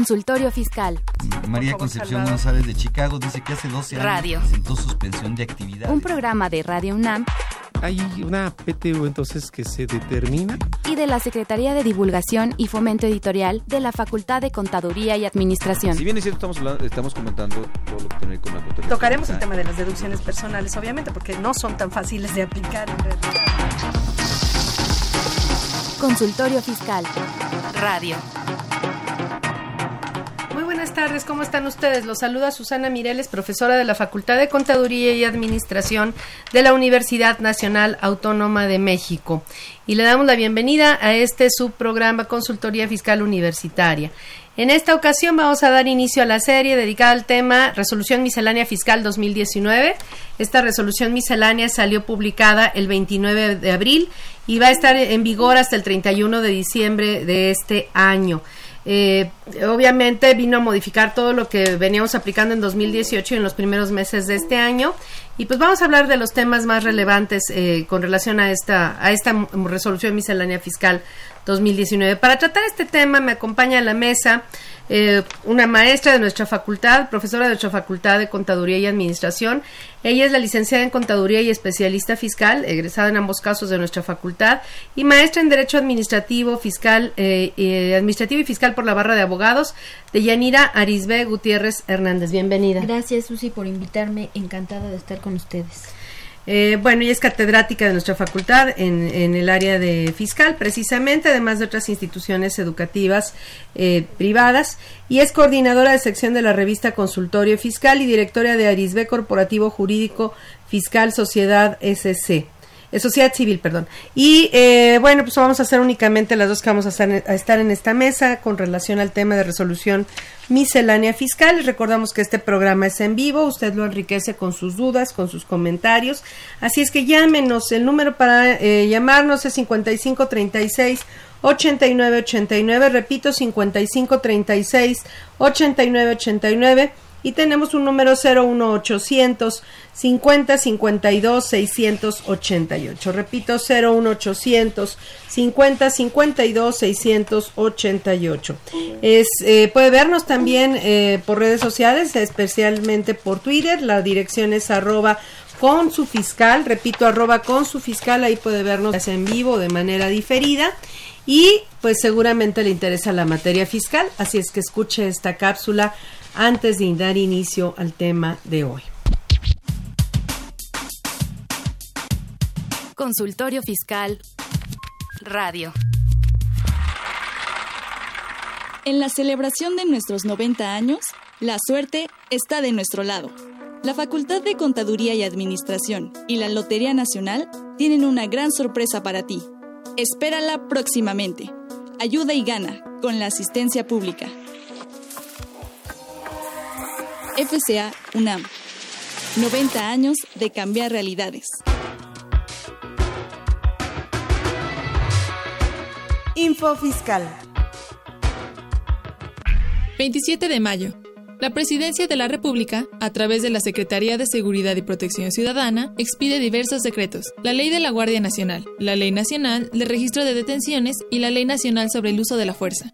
Consultorio Fiscal. María Concepción González de Chicago dice que hace 12 años Radio. presentó suspensión de actividad. Un programa de Radio UNAM Hay una PTU entonces que se determina. y de la Secretaría de Divulgación y Fomento Editorial de la Facultad de Contaduría y Administración. Si bien es cierto, estamos, hablando- estamos comentando todo lo que tiene que ver con la contabilidad. Tocaremos el tema de las deducciones personales, obviamente, porque no son tan fáciles de aplicar en realidad. Consultorio Fiscal. Radio. Buenas tardes, ¿cómo están ustedes? Los saluda Susana Mireles, profesora de la Facultad de Contaduría y Administración de la Universidad Nacional Autónoma de México. Y le damos la bienvenida a este subprograma Consultoría Fiscal Universitaria. En esta ocasión vamos a dar inicio a la serie dedicada al tema Resolución Miscelánea Fiscal 2019. Esta resolución miscelánea salió publicada el 29 de abril y va a estar en vigor hasta el 31 de diciembre de este año. Eh, obviamente vino a modificar todo lo que veníamos aplicando en 2018 y en los primeros meses de este año. Y pues vamos a hablar de los temas más relevantes eh, con relación a esta, a esta resolución miscelánea fiscal 2019. Para tratar este tema me acompaña a la mesa eh, una maestra de nuestra facultad, profesora de nuestra facultad de Contaduría y Administración. Ella es la licenciada en Contaduría y especialista fiscal, egresada en ambos casos de nuestra facultad, y maestra en Derecho Administrativo, Fiscal, eh, eh, Administrativo y Fiscal por la Barra de Abogados de Yanira Arisbe Gutiérrez Hernández. Bienvenida. Gracias, Susi, por invitarme. Encantada de estar con ustedes. Eh, bueno, ella es catedrática de nuestra facultad en, en el área de fiscal, precisamente, además de otras instituciones educativas eh, privadas, y es coordinadora de sección de la revista Consultorio Fiscal y directora de Arisbe Corporativo Jurídico Fiscal Sociedad SC. Eh, Sociedad Civil, perdón. Y eh, bueno, pues vamos a hacer únicamente las dos que vamos a estar, en esta mesa con relación al tema de resolución miscelánea fiscal. Recordamos que este programa es en vivo, usted lo enriquece con sus dudas, con sus comentarios. Así es que llámenos, el número para eh, llamarnos es 5536 8989, repito, 5536 8989 y tenemos un número 01800 50 52 688. Repito, 01800 50 52 688. Es, eh, puede vernos también eh, por redes sociales, especialmente por Twitter. La dirección es arroba con su fiscal, repito, arroba con su fiscal, ahí puede vernos en vivo de manera diferida. Y pues seguramente le interesa la materia fiscal, así es que escuche esta cápsula antes de dar inicio al tema de hoy. Consultorio Fiscal. Radio. En la celebración de nuestros 90 años, la suerte está de nuestro lado. La Facultad de Contaduría y Administración y la Lotería Nacional tienen una gran sorpresa para ti. Espérala próximamente. Ayuda y gana con la asistencia pública. FCA UNAM. 90 años de cambiar realidades. Info Fiscal. 27 de mayo. La Presidencia de la República, a través de la Secretaría de Seguridad y Protección Ciudadana, expide diversos decretos. La Ley de la Guardia Nacional, la Ley Nacional de Registro de Detenciones y la Ley Nacional sobre el Uso de la Fuerza.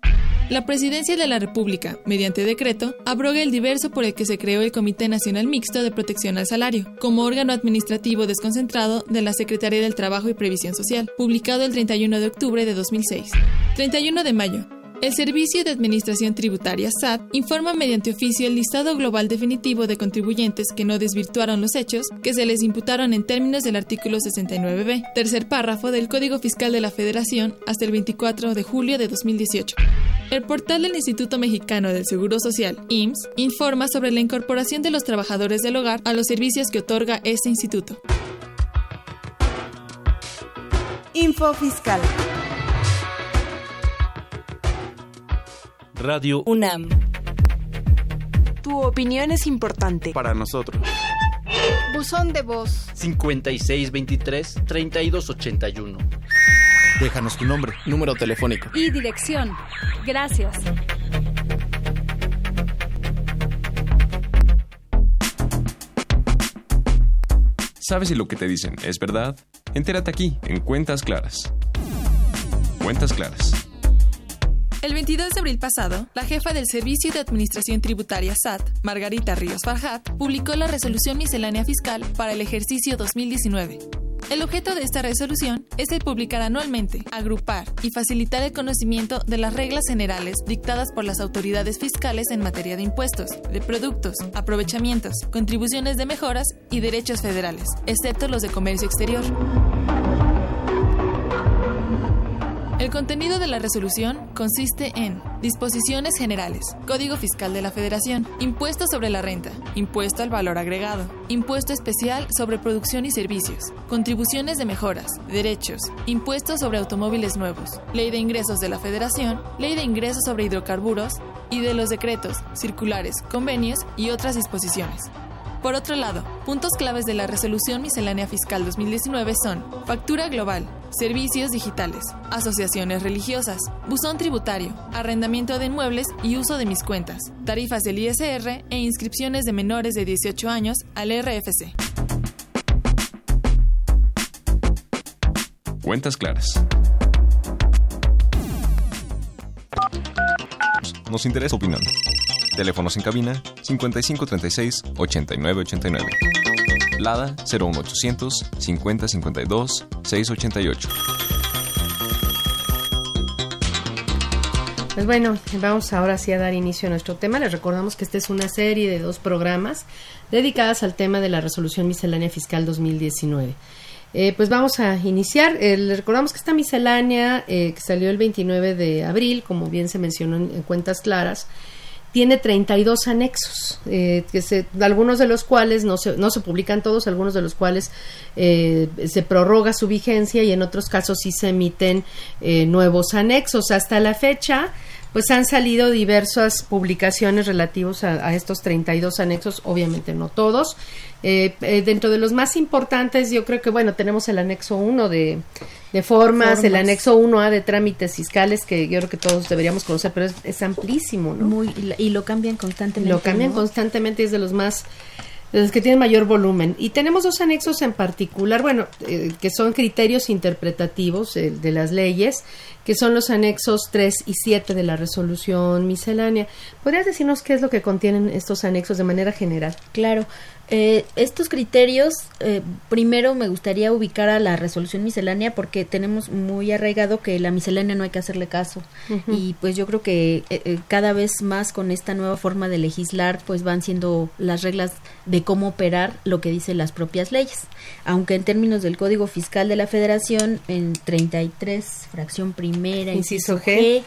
La Presidencia de la República, mediante decreto, abroga el diverso por el que se creó el Comité Nacional Mixto de Protección al Salario, como órgano administrativo desconcentrado de la Secretaría del Trabajo y Previsión Social, publicado el 31 de octubre de 2006. 31 de mayo. El Servicio de Administración Tributaria SAT informa mediante oficio el listado global definitivo de contribuyentes que no desvirtuaron los hechos que se les imputaron en términos del artículo 69b, tercer párrafo del Código Fiscal de la Federación hasta el 24 de julio de 2018. El portal del Instituto Mexicano del Seguro Social, IMSS, informa sobre la incorporación de los trabajadores del hogar a los servicios que otorga este instituto. Info Fiscal. Radio UNAM. Tu opinión es importante. Para nosotros. Buzón de voz. 5623-3281. Déjanos tu nombre, número telefónico. Y dirección. Gracias. ¿Sabes si lo que te dicen es verdad? Entérate aquí, en Cuentas Claras. Cuentas Claras. El 22 de abril pasado, la jefa del Servicio de Administración Tributaria SAT, Margarita Ríos Farhat, publicó la resolución miscelánea fiscal para el ejercicio 2019. El objeto de esta resolución es el publicar anualmente, agrupar y facilitar el conocimiento de las reglas generales dictadas por las autoridades fiscales en materia de impuestos, de productos, aprovechamientos, contribuciones de mejoras y derechos federales, excepto los de comercio exterior. El contenido de la resolución consiste en disposiciones generales, Código Fiscal de la Federación, impuesto sobre la renta, impuesto al valor agregado, impuesto especial sobre producción y servicios, contribuciones de mejoras, derechos, impuestos sobre automóviles nuevos, ley de ingresos de la Federación, ley de ingresos sobre hidrocarburos y de los decretos, circulares, convenios y otras disposiciones. Por otro lado, puntos claves de la Resolución Miscelánea Fiscal 2019 son factura global, servicios digitales, asociaciones religiosas, buzón tributario, arrendamiento de inmuebles y uso de mis cuentas, tarifas del ISR e inscripciones de menores de 18 años al RFC. Cuentas claras. Nos interesa opinión. Teléfonos en cabina 5536 8989. Lada 01800 5052 688. Pues bueno, vamos ahora sí a dar inicio a nuestro tema. Les recordamos que esta es una serie de dos programas dedicadas al tema de la resolución miscelánea fiscal 2019. Eh, pues vamos a iniciar. Eh, les recordamos que esta miscelánea eh, que salió el 29 de abril, como bien se mencionó en, en cuentas claras, tiene 32 anexos, eh, que se, algunos de los cuales no se, no se publican todos, algunos de los cuales eh, se prorroga su vigencia y en otros casos sí se emiten eh, nuevos anexos. Hasta la fecha, pues han salido diversas publicaciones relativos a, a estos 32 anexos, obviamente no todos. Eh, eh, dentro de los más importantes, yo creo que, bueno, tenemos el anexo 1 de, de formas, Formas. el anexo 1A de trámites fiscales, que yo creo que todos deberíamos conocer, pero es, es amplísimo, ¿no? Muy, y, lo cambian constantemente. Lo cambian ¿no? constantemente es de los más de los que tienen mayor volumen. Y tenemos dos anexos en particular, bueno, eh, que son criterios interpretativos eh, de las leyes, que son los anexos 3 y 7 de la resolución miscelánea. ¿Podrías decirnos qué es lo que contienen estos anexos de manera general? Claro. Eh, estos criterios, eh, primero me gustaría ubicar a la resolución miscelánea porque tenemos muy arraigado que la miscelánea no hay que hacerle caso. Y pues yo creo que eh, eh, cada vez más con esta nueva forma de legislar pues van siendo las reglas de cómo operar lo que dicen las propias leyes. Aunque en términos del Código Fiscal de la Federación, en 33, fracción primera, Inciso inciso G. G,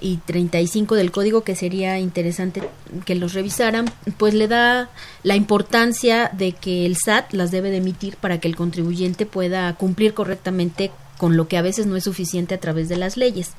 y 35 del código que sería interesante que los revisaran, pues le da la importancia de que el SAT las debe de emitir para que el contribuyente pueda cumplir correctamente con lo que a veces no es suficiente a través de las leyes.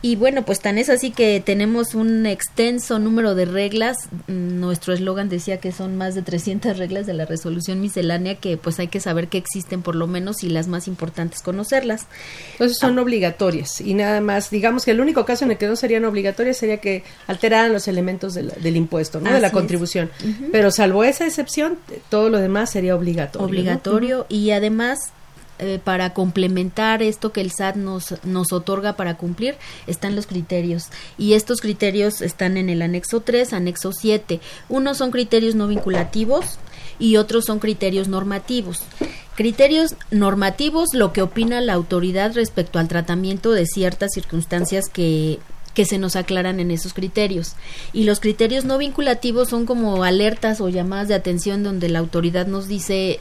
Y bueno, pues tan es así que tenemos un extenso número de reglas. Nuestro eslogan decía que son más de 300 reglas de la resolución miscelánea que pues hay que saber que existen por lo menos y las más importantes conocerlas. Entonces son obligatorias y nada más, digamos que el único caso en el que no serían obligatorias sería que alteraran los elementos del, del impuesto, ¿no? de la contribución. Pero salvo esa excepción, todo lo demás sería obligatorio. ¿no? obligatorio y además eh, para complementar esto que el SAT nos, nos otorga para cumplir están los criterios y estos criterios están en el anexo 3, anexo 7. Unos son criterios no vinculativos y otros son criterios normativos. Criterios normativos, lo que opina la autoridad respecto al tratamiento de ciertas circunstancias que que se nos aclaran en esos criterios. Y los criterios no vinculativos son como alertas o llamadas de atención donde la autoridad nos dice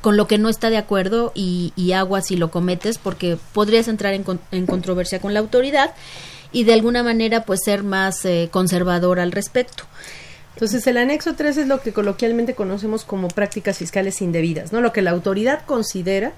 con lo que no está de acuerdo y, y agua si lo cometes porque podrías entrar en, en controversia con la autoridad y de alguna manera pues ser más eh, conservador al respecto. Entonces, el anexo 3 es lo que coloquialmente conocemos como prácticas fiscales indebidas, ¿no? Lo que la autoridad considera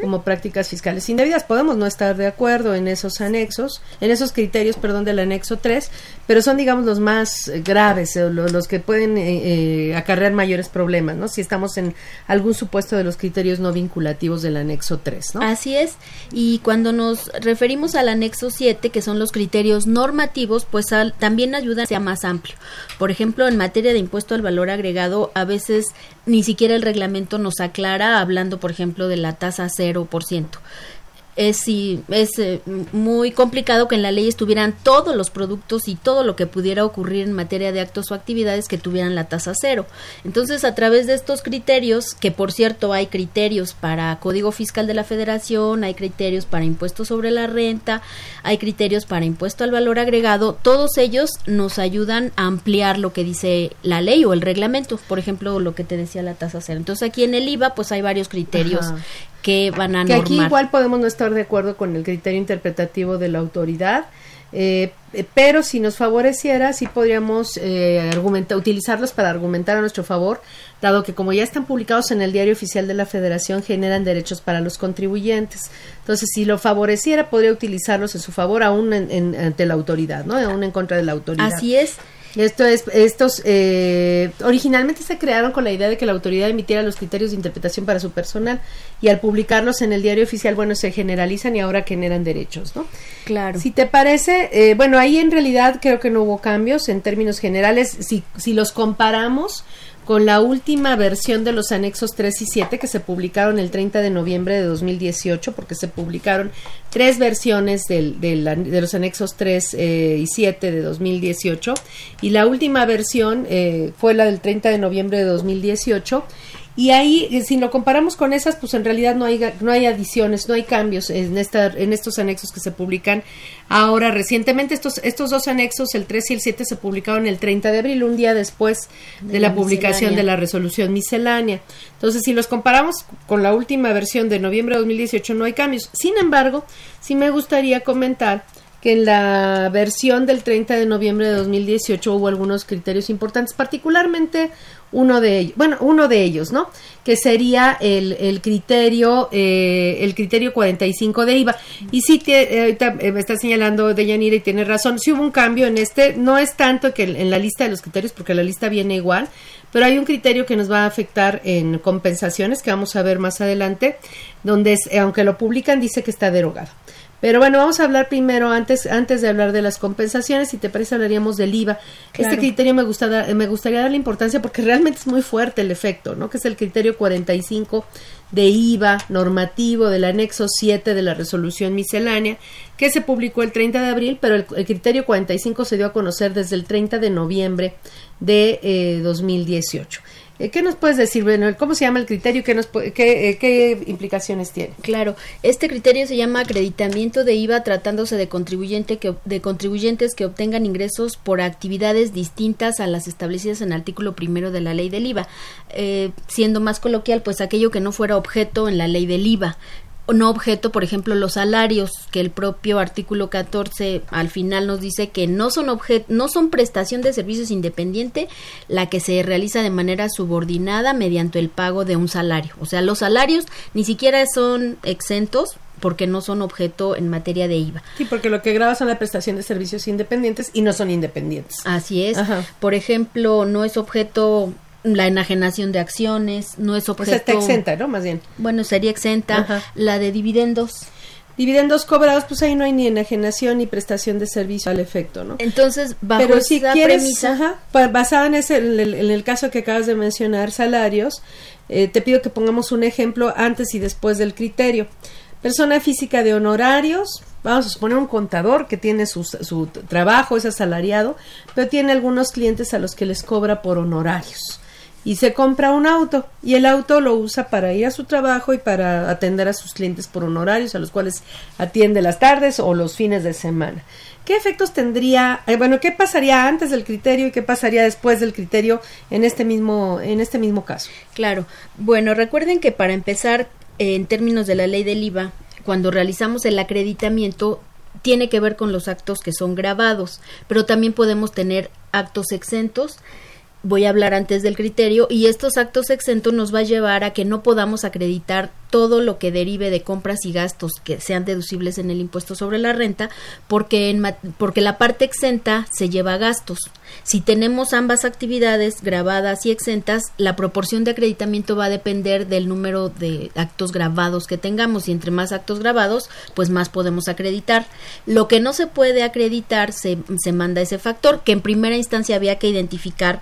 como prácticas fiscales indebidas. Podemos no estar de acuerdo en esos anexos, en esos criterios, perdón, del anexo 3, pero son, digamos, los más eh, graves, o los, que pueden eh, eh, acarrear mayores problemas, ¿no? Si estamos en algún supuesto de los criterios no vinculativos del anexo 3, ¿no? Así es. Y cuando nos referimos al anexo 7, que son los criterios normativos, pues también ayuda a ser más amplio. Por ejemplo, en materia de impuesto al valor agregado, a veces ni siquiera el reglamento nos aclara, hablando, por ejemplo, de la tasa 0% es, es eh, muy complicado que en la ley estuvieran todos los productos y todo lo que pudiera ocurrir en materia de actos o actividades que tuvieran la tasa cero. Entonces, a través de estos criterios, que por cierto hay criterios para Código Fiscal de la Federación, hay criterios para impuesto sobre la renta, hay criterios para impuesto al valor agregado, todos ellos nos ayudan a ampliar lo que dice la ley o el reglamento, por ejemplo, lo que te decía la tasa cero. Entonces, aquí en el IVA, pues hay varios criterios que van a que aquí igual podemos no estar de acuerdo con el criterio interpretativo de la autoridad eh, eh, pero si nos favoreciera sí podríamos eh, argumentar, utilizarlos para argumentar a nuestro favor dado que como ya están publicados en el diario oficial de la Federación generan derechos para los contribuyentes. Entonces si lo favoreciera podría utilizarlos en su favor aún en, ante la autoridad no aún en contra de la autoridad. Así es esto es, estos eh, originalmente se crearon con la idea de que la autoridad emitiera los criterios de interpretación para su personal y al publicarlos en el diario oficial, bueno, se generalizan y ahora generan derechos, ¿no? Claro. Si te parece, eh, bueno, ahí en realidad creo que no hubo cambios en términos generales. Si, si los comparamos con la última versión de los anexos 3 y 7 que se publicaron el 30 de noviembre de 2018, porque se publicaron tres versiones del, de los anexos 3 eh, y 7 de 2018, y la última versión eh, fue la del 30 de noviembre de 2018 y ahí, eh, si lo comparamos con esas, pues en realidad no hay, no hay adiciones, no hay cambios en, esta, en estos anexos que se publican ahora recientemente. Estos, estos dos anexos, el 3 y el 7, se publicaron el 30 de abril, un día después de, la, publicación de la resolución miscelánea. Entonces, si los comparamos con la última versión de noviembre de 2018, no hay cambios. Sin embargo, sí me gustaría comentar que en la versión del 30 de noviembre de 2018 hubo algunos criterios importantes, particularmente uno de ellos, bueno, uno de ellos, ¿no? Que sería el, el criterio, eh, el criterio 45 de IVA. Y sí, te, ahorita eh, me está señalando Deyanira y tiene razón, sí hubo un cambio en este, no es tanto que en la lista de los criterios, porque la lista viene igual, pero hay un criterio que nos va a afectar en compensaciones, que vamos a ver más adelante, donde es, aunque lo publican, dice que está derogado. Pero bueno, vamos a hablar primero, antes, antes de hablar de las compensaciones, si te parece hablaríamos del IVA. Este criterio me, gusta me gustaría darle importancia porque realmente es muy fuerte el efecto, ¿no? Que es el criterio 45 de IVA normativo del anexo 7 de la resolución miscelánea, que se publicó el 30 de abril, pero el, criterio 45 se dio a conocer desde el 30 de noviembre de eh, 2018. Eh, ¿Qué nos puedes decir, bueno, cómo se llama el criterio? ¿Qué, nos, qué, eh, qué implicaciones tiene? Claro, este criterio se llama acreditamiento de IVA tratándose de, contribuyente que, de contribuyentes que obtengan ingresos por actividades distintas a las establecidas en el artículo primero de la ley del IVA. Eh, siendo más coloquial, pues aquello que no fuera objeto en la ley del IVA no objeto, por ejemplo, los salarios, que el propio artículo 14 al final nos dice que no son objeto, no son prestación de servicios independiente la que se realiza de manera subordinada mediante el pago de un salario. O sea, los salarios ni siquiera son exentos porque no son objeto en materia de IVA. Sí, porque lo que graba son la prestación de servicios independientes y no son independientes. Así es. Por ejemplo, no es objeto la enajenación de acciones, no es objeto... Pues está exenta, ¿no? Más bien. Bueno, sería exenta. La de dividendos. Dividendos cobrados, pues ahí no hay ni enajenación ni prestación de servicio al efecto, ¿no? Entonces, bajo Pero si quieres, pues, basada en, ese, en el, caso que acabas de mencionar, salarios, eh, te pido que pongamos un ejemplo antes y después del criterio. Persona física de honorarios, vamos a suponer un contador que tiene su, su trabajo, es asalariado, pero tiene algunos clientes a los que les cobra por honorarios y se compra un auto y el auto lo usa para ir a su trabajo y para atender a sus clientes por honorarios a los cuales atiende las tardes o los fines de semana. ¿Qué efectos tendría, eh, bueno, qué pasaría antes del criterio y qué pasaría después del criterio en este mismo en este mismo caso? Claro. Bueno, recuerden que para empezar en términos de la ley del IVA, cuando realizamos el acreditamiento tiene que ver con los actos que son grabados, pero también podemos tener actos exentos voy a hablar antes del criterio y estos actos exentos nos va a llevar a que no podamos acreditar todo lo que derive de compras y gastos que sean deducibles en el impuesto sobre la renta porque en porque la parte exenta se lleva a gastos. Si tenemos ambas actividades grabadas y exentas, la proporción de acreditamiento va a depender del número de actos grabados que tengamos y entre más actos grabados, pues más podemos acreditar. Lo que no se puede acreditar se, se manda ese factor que en primera instancia había que identificar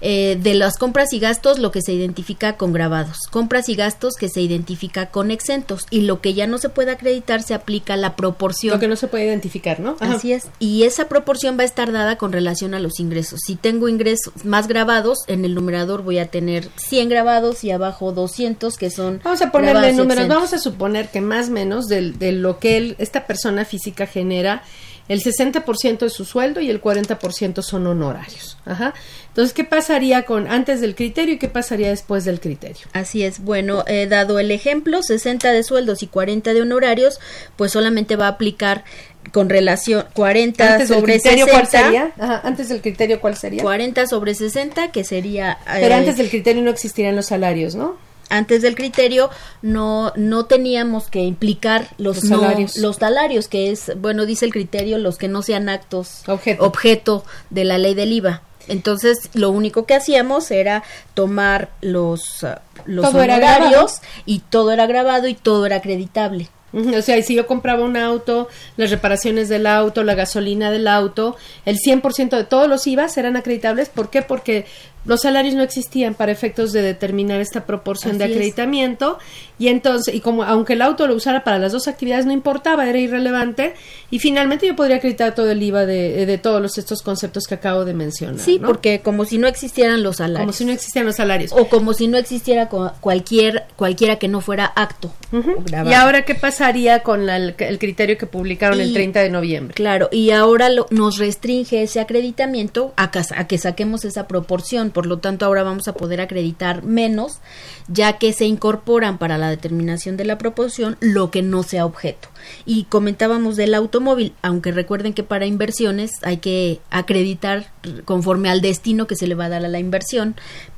eh, de las compras y gastos lo que se identifica con grabados, compras y gastos que se identifica con exentos y lo que ya no se puede acreditar se aplica la proporción. Lo que no se puede identificar, ¿no? Así es. Y esa proporción va a estar dada con relación a los ingresos. Si tengo ingresos más grabados, en el numerador voy a tener 100 grabados y abajo 200 que son... Vamos a ponerle números. Vamos a suponer que más o menos de, de lo que esta persona física genera el 60% es su sueldo y el 40% son honorarios. Ajá. Entonces, ¿qué pasaría con antes del criterio y qué pasaría después del criterio? Así es. Bueno, he dado el ejemplo, 60 de sueldos y 40 de honorarios, pues solamente va a aplicar con relación 40 antes sobre del criterio, 60. ¿cuál sería? Ajá, antes del criterio, ¿cuál sería? 40 sobre 60, que sería... Pero eh, antes del criterio no existirían los salarios, ¿no? Antes del criterio no no teníamos que implicar los, Los no- salarios. los salarios que es bueno dice el criterio los que no sean actos Objeto. objeto de la ley del IVA entonces lo único que hacíamos era tomar los ah, los Todo honorarios y todo era grabado y todo era acreditable O sea, y si yo compraba un auto, las reparaciones del auto, la gasolina del auto, el 100% de todos los IVAs eran acreditables. ¿Por qué? Porque los salarios no existían para efectos de determinar esta proporción de es. acreditamiento y entonces, y como aunque el auto lo usara para las dos actividades no importaba, era irrelevante y finalmente yo podría acreditar todo el IVA de, de todos los, estos conceptos que acabo de mencionar. sí ¿no? porque como si no existieran los salarios como si no existieran los salarios. o como si no existiera cu- cualquier cualquiera que no fuera acto. Y ahora, ¿qué pasaría con la- el, el criterio que publicaron el Y- 30 de noviembre? Claro, y ahora lo- nos restringe ese acreditamiento a, cas- a que saquemos esa proporción, por lo tanto ahora vamos a poder acreditar menos, ya que se incorporan para la determinación de la proporción lo que no sea objeto. Y comentábamos del automóvil, aunque recuerden que para inversiones hay que acreditar conforme al destino que se le va a dar a la inversión,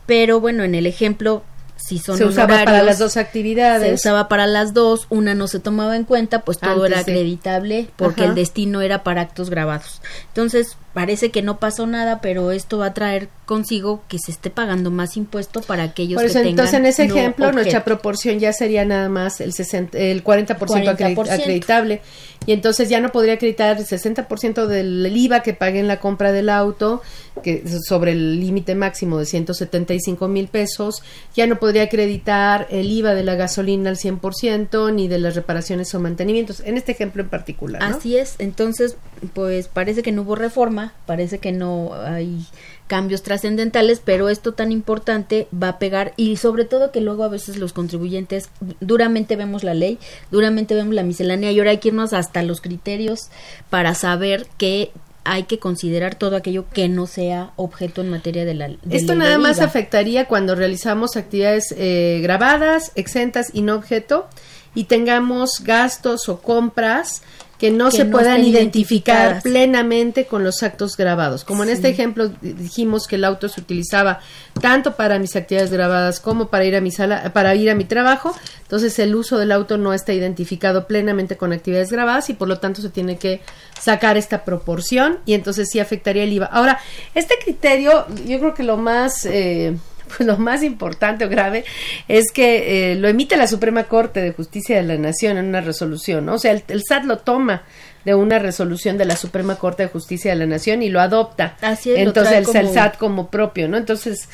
pero bueno, en el ejemplo si son se usaba para las dos actividades. se usaba para las dos, una no se tomaba en cuenta, pues todo Antes era acreditable porque Ajá. el destino era para actos grabados. Entonces, parece que no pasó nada, pero esto va a traer consigo que se esté pagando más impuesto para aquellos Por eso, que tengan entonces, en ese no ejemplo, nuestra proporción ya sería nada más el, 60, el 40%, acredi- 40%. acreditable. Y entonces ya no podría acreditar el 60% del IVA que pague en la compra del auto, que sobre el límite máximo de 175 mil pesos. Ya no podría acreditar el IVA de la gasolina al 100%, ni de las reparaciones o mantenimientos. En este ejemplo en particular. Así es, entonces, pues parece que no hubo reforma, parece que no hay cambios trascendentales, pero esto tan importante va a pegar y sobre todo que luego a veces los contribuyentes duramente vemos la ley, duramente vemos la miscelánea y ahora hay que irnos hasta los criterios para saber que hay que considerar todo aquello que no sea objeto en materia de la de Esto nada más afectaría cuando realizamos actividades eh, grabadas, exentas y no objeto y tengamos gastos o compras que no Que se no puedan identificar plenamente con los actos grabados. Como en este ejemplo di- dijimos que el auto se utilizaba tanto para mis actividades grabadas como para ir a mi sala, para ir a mi trabajo, entonces el uso del auto no está identificado plenamente con actividades grabadas y por lo tanto se tiene que sacar esta proporción y entonces sí afectaría el IVA. Ahora, este criterio, yo creo que lo más eh, pues lo más importante o grave es que eh, lo emite la Suprema Corte de Justicia de la Nación en una resolución, ¿no? O sea, el, el SAT lo toma de una resolución de la Suprema Corte de Justicia de la Nación y lo adopta. Así es, Entonces el, como- SAT como propio, ¿no? Entonces,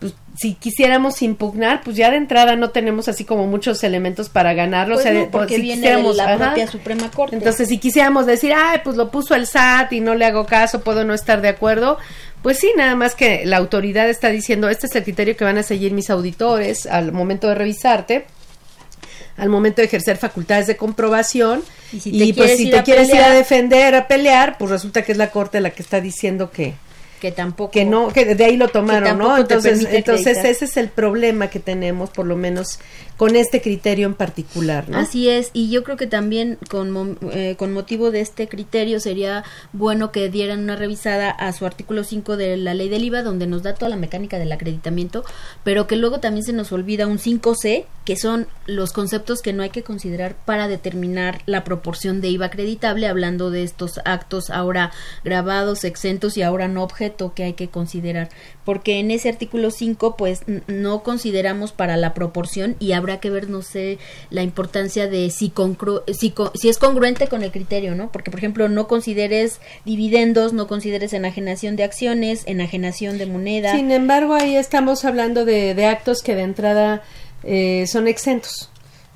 pues si quisiéramos impugnar, pues ya de entrada no tenemos así como muchos elementos para ganarlo. Pues o sea, no, de- porque si viene de quisiéramos- la ajá. propia Suprema Corte. Entonces, si quisiéramos decir, ay, pues lo puso el SAT y no le hago caso, puedo no estar de acuerdo, pues sí, nada más que la autoridad está diciendo, este es el criterio que van a seguir mis auditores al momento de revisarte al momento de ejercer facultades de comprobación. Y si y, te pues si ir te a quieres ir a defender, a pelear, pues resulta que es la corte la que está diciendo que que tampoco que no que de ahí lo tomaron no entonces entonces acreditar. ese es el problema que tenemos por lo menos con este criterio en particular no Así es, y yo creo que también con, eh, con motivo de este criterio sería bueno que dieran una revisada a su artículo 5 de la ley del IVA, donde nos da toda la mecánica del acreditamiento, pero que luego también se nos olvida un 5C, que son los conceptos que no hay que considerar para determinar la proporción de IVA acreditable, hablando de estos actos ahora grabados, exentos y ahora no objeto que hay que considerar, porque en ese artículo 5 pues no consideramos para la proporción y habrá que ver, no sé, la importancia de si, si, si es congruente con el criterio, ¿no? Porque, por ejemplo, no consideres dividendos, no consideres enajenación de acciones, enajenación de moneda. sin embargo ahí estamos hablando de, de actos que de entrada eh, son exentos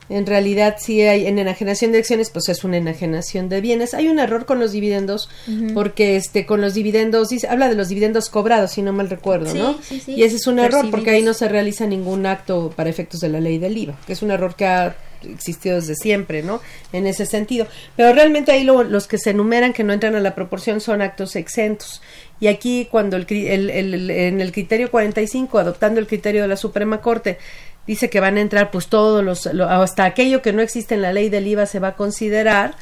en realidad si hay en enajenación de acciones pues es una enajenación de bienes. Hay un error con los dividendos porque este con los dividendos dice, habla de los dividendos cobrados si no mal recuerdo Sí, no sí, sí. y ese es un error porque ahí no se realiza ningún acto para efectos de la ley del IVA que es un error que ha existido desde siempre no en ese sentido. Pero realmente ahí lo- los que se enumeran que no entran a la proporción son actos exentos. Y aquí cuando el- el- el- en el criterio 45 adoptando el criterio de la Suprema Corte dice que van a entrar pues todos los lo- hasta aquello que no existe en la ley del IVA se va a considerar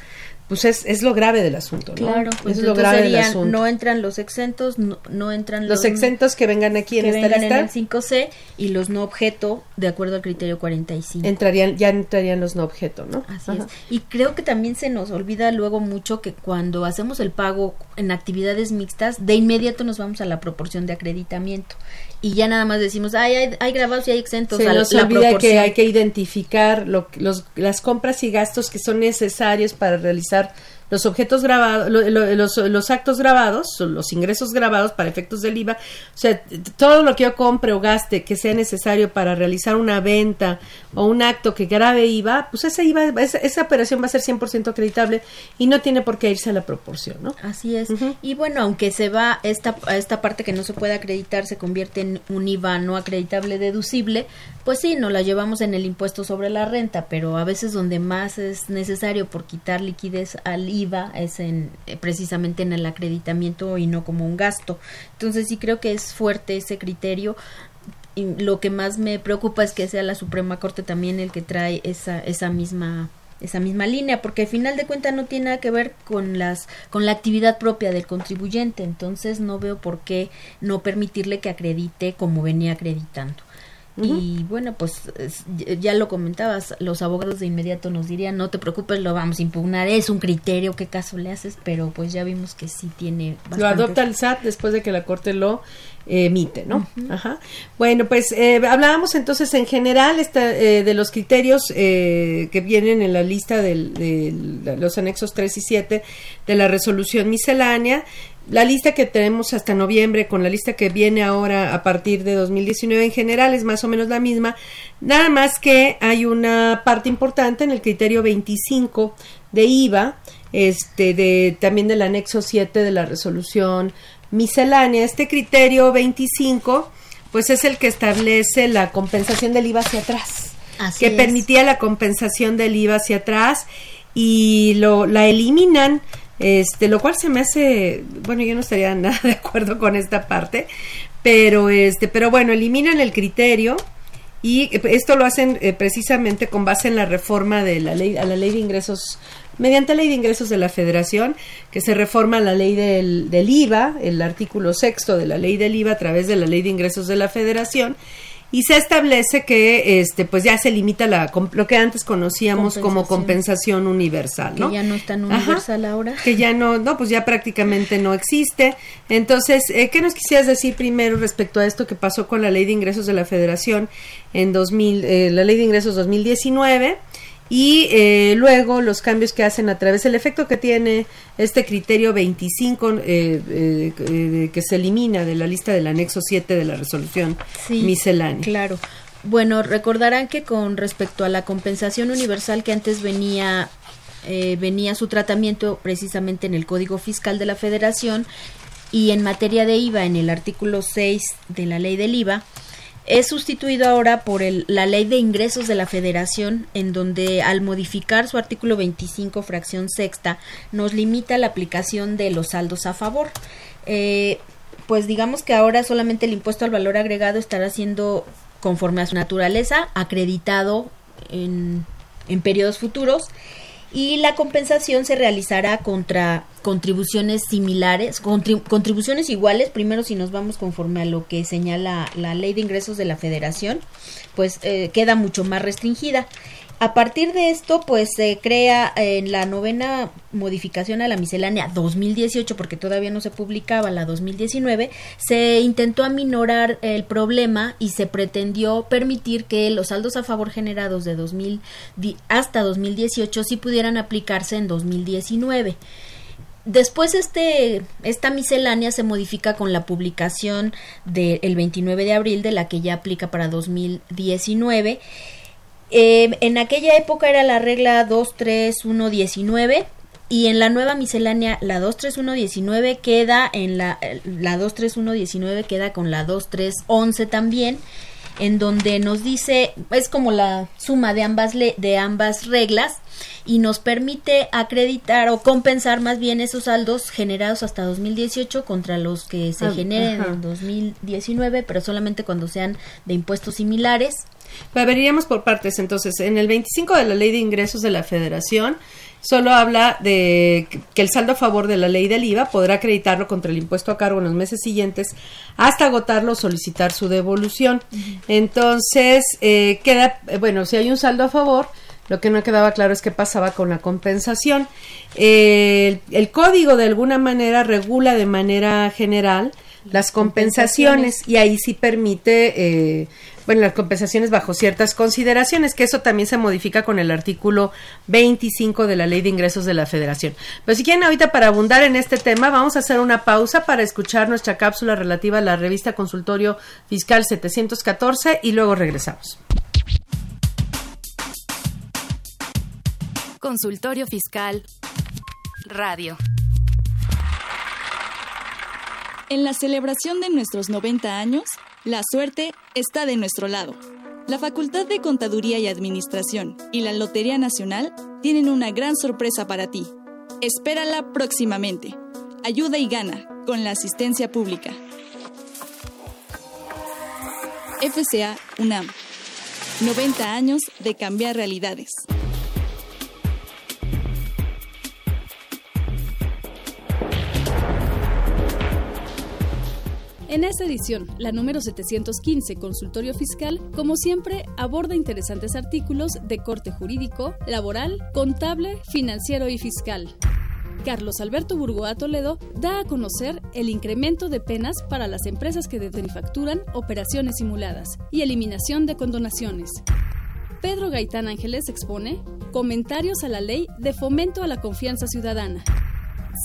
pues es, es lo grave del asunto ¿no? Claro, pues es lo grave del asunto no entran los exentos, no, no entran los exentos que vengan aquí en esta lista en el 5C y los no objeto de acuerdo al criterio 45. entrarían ya entrarían los no objeto no Así Ajá. es. Y creo que también se nos olvida luego mucho que cuando hacemos el pago en actividades mixtas, de inmediato nos vamos a la proporción de acreditamiento. Y ya nada más decimos, ay, hay, hay grabados y hay exentos. se a nos la olvida que hay que identificar lo, los, las compras y gastos que son necesarios para realizar hacer los objetos grabados, lo- lo- los, los actos grabados, los ingresos grabados para efectos del IVA, o sea, todo lo que yo compre o gaste que sea necesario para realizar una venta o un acto que grave IVA, pues ese IVA, esa, esa operación va a ser 100% acreditable y no tiene por qué irse a la proporción, ¿no? Así es. Y bueno, aunque se va esta, a esta parte que no se puede acreditar, se convierte en un IVA no acreditable deducible, pues sí, nos la llevamos en el impuesto sobre la renta, pero a veces donde más es necesario por quitar liquidez al IVA es en eh, precisamente en el acreditamiento y no como un gasto. Entonces sí creo que es fuerte ese criterio. Y lo que más me preocupa es que sea la Suprema Corte también el que trae esa, esa misma esa misma línea porque al final de cuentas no tiene nada que ver con las con la actividad propia del contribuyente entonces no veo por qué no permitirle que acredite como venía acreditando y bueno pues es- ya lo comentabas los abogados de inmediato nos dirían no te preocupes lo vamos a impugnar es un criterio qué caso le haces pero pues ya vimos que sí tiene Lo bastante adopta el SAT después de que la Corte lo eh, emite, ¿no? Ajá. Bueno, pues eh, hablábamos entonces en general esta, eh, de los criterios eh, que vienen en la lista del- de los anexos 3 y 7 de la resolución miscelánea. La lista que tenemos hasta noviembre con la lista que viene ahora a partir de 2019 en general es más o menos la misma, nada más que hay una parte importante en el criterio 25 de IVA, este de también del anexo 7 de la resolución miscelánea. Este criterio 25 pues es el que establece la compensación del IVA hacia atrás, Así que es. permitía la compensación del IVA hacia atrás y lo la eliminan este lo cual se me hace bueno yo no estaría nada de acuerdo con esta parte pero este pero bueno eliminan el criterio y esto lo hacen eh, precisamente con base en la reforma de la ley a la ley de ingresos mediante ley de ingresos de la Federación que se reforma la ley del IVA el artículo sexto de la ley del IVA a través de la ley de ingresos de la Federación y se establece que este pues ya se limita la lo que antes conocíamos como compensación universal que ¿no? ya no es tan Ajá. universal ahora que ya no, no, pues ya prácticamente no existe. Entonces, eh, ¿qué nos quisieras decir primero respecto a esto que pasó con la Ley de Ingresos de la Federación en 2000, eh, la Ley de Ingresos 2019? Y eh, luego los cambios que hacen a través, el efecto que tiene este criterio 25 eh, eh, eh, que se elimina de la lista del anexo 7 de la resolución Sí, miscelánea. Claro. Bueno, recordarán que con respecto a la compensación universal que antes venía eh, venía su tratamiento precisamente en el Código Fiscal de la Federación y en materia de IVA en el artículo 6 de la Ley del IVA es sustituido ahora por el- la Ley de Ingresos de la Federación, en donde al modificar su artículo 25, fracción sexta, nos limita la aplicación de los saldos a favor. Eh, pues digamos que ahora solamente el impuesto al valor agregado estará siendo conforme a su naturaleza acreditado en, en periodos futuros y la compensación se realizará contra contribuciones similares, contribuciones iguales, primero si nos vamos conforme a lo que señala la ley de ingresos de la federación, pues eh, queda mucho más restringida. A partir de esto, pues se crea en la novena modificación a la miscelánea 2018, porque todavía no se publicaba la 2019, se intentó aminorar el problema y se pretendió permitir que los saldos a favor generados de 2000 hasta 2018 sí pudieran aplicarse en 2019. Después este, esta miscelánea se modifica con la publicación del 29 de abril de la que ya aplica para 2019 eh, en aquella época era la regla 23119 y en la nueva miscelánea la 23119 queda en la la 23119 queda con la 2311 también en donde nos dice es como la suma de ambas de ambas reglas y nos permite acreditar o compensar más bien esos saldos generados hasta 2018 contra los que se ah, generen en 2019, pero solamente cuando sean de impuestos similares veríamos por partes. Entonces, en el 25 de la Ley de Ingresos de la Federación, solo habla de que el saldo a favor de la ley del IVA podrá acreditarlo contra el impuesto a cargo en los meses siguientes hasta agotarlo o solicitar su devolución. Entonces, eh, queda, eh, bueno, si hay un saldo a favor, lo que no quedaba claro es qué pasaba con la compensación. el, código de alguna manera regula de manera general las compensaciones, y ahí sí permite eh, bueno, las compensaciones bajo ciertas consideraciones, que eso también se modifica con el artículo 25 de la Ley de Ingresos de la Federación. Pero si quieren ahorita para abundar en este tema, vamos a hacer una pausa para escuchar nuestra cápsula relativa a la revista Consultorio Fiscal 714 y luego regresamos. Consultorio Fiscal Radio. En la celebración de nuestros 90 años, la suerte está de nuestro lado. La Facultad de Contaduría y Administración y la Lotería Nacional tienen una gran sorpresa para ti. Espérala próximamente. Ayuda y gana con la asistencia pública. FCA UNAM. 90 años de cambiar realidades. En esta edición, la número 715, Consultorio Fiscal, como siempre, aborda interesantes artículos de corte jurídico, laboral, contable, financiero y fiscal. Carlos Alberto Burgoa Toledo da a conocer el incremento de penas para las empresas que facturan operaciones simuladas y eliminación de condonaciones. Pedro Gaitán Ángeles expone comentarios a la ley de fomento a la confianza ciudadana.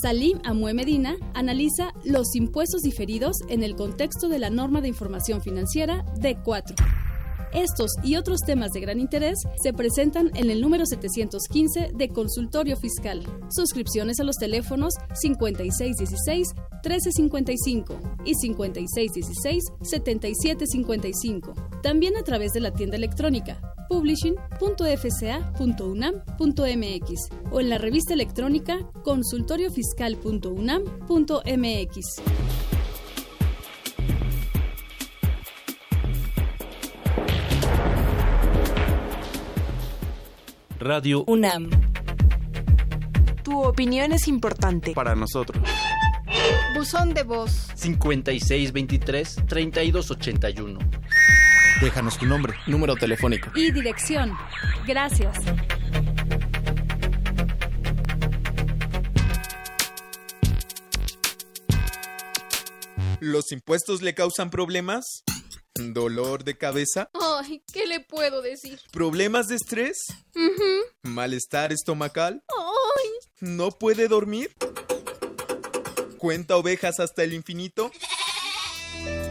Salim Amue Medina analiza los impuestos diferidos en el contexto de la norma de información financiera D4. Estos y otros temas de gran interés se presentan en el número 715 de Consultorio Fiscal. Suscripciones a los teléfonos 5616-1355 y 5616-7755. También a través de la tienda electrónica publishing.fca.unam.mx o en la revista electrónica consultoriofiscal.unam.mx. Radio UNAM. Tu opinión es importante. Para nosotros. Buzón de voz. 5623-3281. Déjanos tu nombre, número telefónico. Y dirección. Gracias. ¿Los impuestos le causan problemas? ¿Dolor de cabeza? Ay, ¿qué le puedo decir? ¿Problemas de estrés? ¿Malestar estomacal? Ay. ¿No puede dormir? ¿Cuenta ovejas hasta el infinito?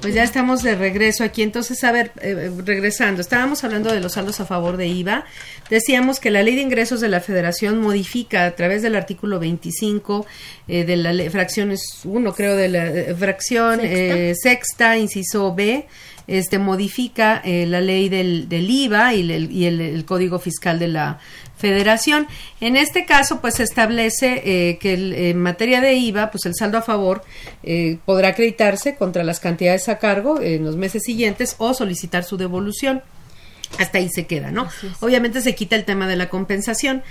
Pues ya estamos de regreso aquí. Entonces, a ver, eh, regresando, estábamos hablando de los saldos a favor de IVA. Decíamos que la ley de ingresos de la Federación modifica a través del artículo 25 eh, de la ley, fracciones 1, creo, de la eh, fracción sexta. sexta, inciso B, este modifica la ley del, del IVA y, el, código fiscal de la federación. En este caso, pues establece eh, que el, en materia de IVA, pues el saldo a favor eh, podrá acreditarse contra las cantidades a cargo en los meses siguientes o solicitar su devolución. Hasta ahí se queda, ¿no? Obviamente se quita el tema de la compensación.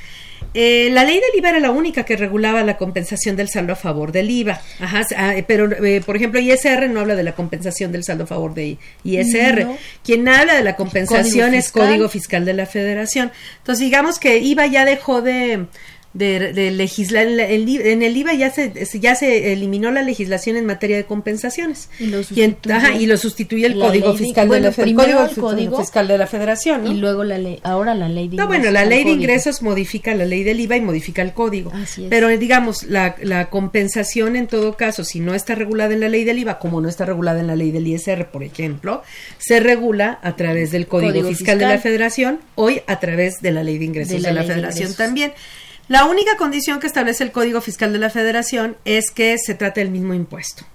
Eh, la ley del IVA era la única que regulaba la compensación del saldo a favor del IVA. Ajá, ah, pero, eh, por ejemplo, ISR no habla de la compensación del saldo a favor de ISR. Quien habla de la compensación es Código Fiscal de la Federación. Entonces, digamos que IVA ya dejó de, de, legislar en el IVA ya se ya se eliminó la legislación en materia de compensaciones. Y lo sustituye, y, lo sustituye el código fiscal de la código, fiscal de la Federación y luego la ley ahora la ley de no bueno la ley de ingresos modifica la ley del IVA y modifica el código. Pero digamos la, la compensación en todo caso si no está regulada en la ley del IVA como no está regulada en la ley del ISR por ejemplo se regula a través del código, fiscal, de la Federación hoy a través de la ley de ingresos de la, Federación también la única condición que establece el Código Fiscal de la Federación es que se trate del mismo impuesto.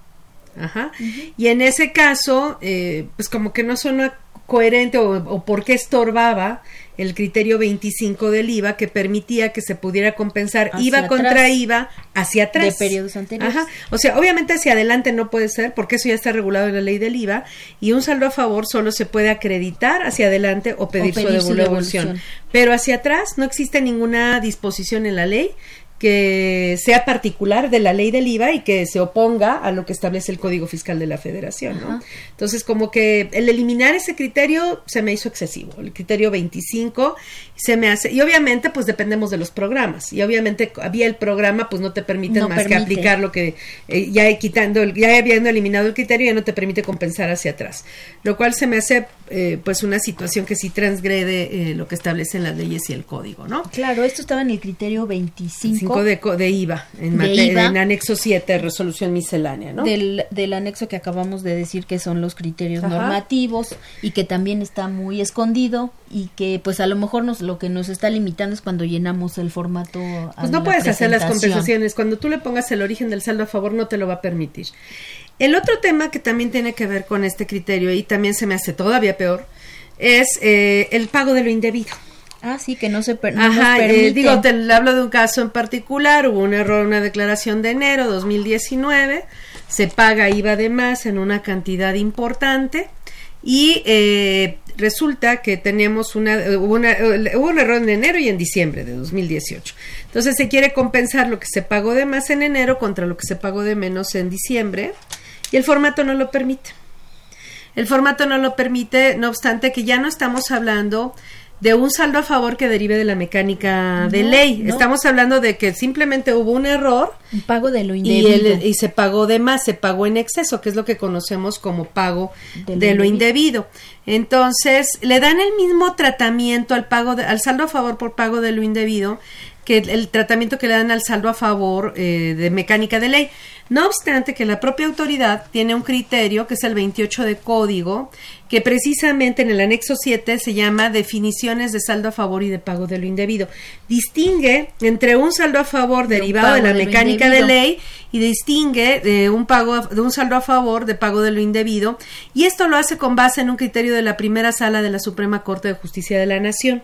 Ajá. Y en ese caso, eh, pues como que no suena coherente o, o por qué estorbaba el criterio 25 del IVA que permitía que se pudiera compensar IVA contra IVA hacia atrás. De periodos anteriores. Ajá. O sea, obviamente hacia adelante no puede ser porque eso ya está regulado en la ley del IVA y un saldo a favor solo se puede acreditar hacia adelante o pedir, su, devolución. devolución. Pero hacia atrás no existe ninguna disposición en la ley que sea particular de la ley del IVA y que se oponga a lo que establece el Código Fiscal de la Federación, ¿no? Entonces, como que el eliminar ese criterio se me hizo excesivo, el criterio 25 se me hace, y obviamente pues dependemos de los programas, y obviamente había el programa pues no te permite más que aplicar lo que eh, ya quitando, ya habiendo eliminado el criterio ya no te permite compensar hacia atrás, lo cual se me hace eh, pues una situación que sí transgrede eh, lo que establecen las leyes y el código, ¿no? Claro, esto estaba en el criterio 25 de, de IVA, en, en anexo 7, resolución miscelánea, ¿no? Del, del, anexo que acabamos de decir que son los criterios normativos y que también está muy escondido y que pues a lo mejor nos, lo que nos está limitando es cuando llenamos el formato. Pues no puedes hacer las compensaciones, cuando tú le pongas el origen del saldo a favor no te lo va a permitir. El otro tema que también tiene que ver con este criterio y también se me hace todavía peor es eh, el pago de lo indebido. Ah, sí, que no se per Ajá, eh, digo, te hablo de un caso en particular, hubo un error en una declaración de enero 2019, se paga IVA de más en una cantidad importante y eh, resulta que teníamos una una, hubo un error en enero y en diciembre de 2018. Entonces se quiere compensar lo que se pagó de más en enero contra lo que se pagó de menos en diciembre y el formato no lo permite. El formato no lo permite, no obstante que ya no estamos hablando de un saldo a favor que derive de la mecánica de ley. Estamos hablando de que simplemente hubo un error. Un pago de lo indebido. Y, se pagó de más, se pagó en exceso, que es lo que conocemos como pago de, lo, indebido. Entonces, le dan el mismo tratamiento al pago al saldo a favor por pago de lo indebido que el, tratamiento que le dan al saldo a favor eh, de mecánica de ley. No obstante que la propia autoridad tiene un criterio, que es el 28 de código, que precisamente en el anexo 7 se llama definiciones de saldo a favor y de pago de lo indebido. Distingue entre un saldo a favor derivado de la mecánica de ley y distingue de un pago de un saldo a favor de pago de lo indebido y esto lo hace con base en un criterio de la primera sala de la Suprema Corte de Justicia de la Nación.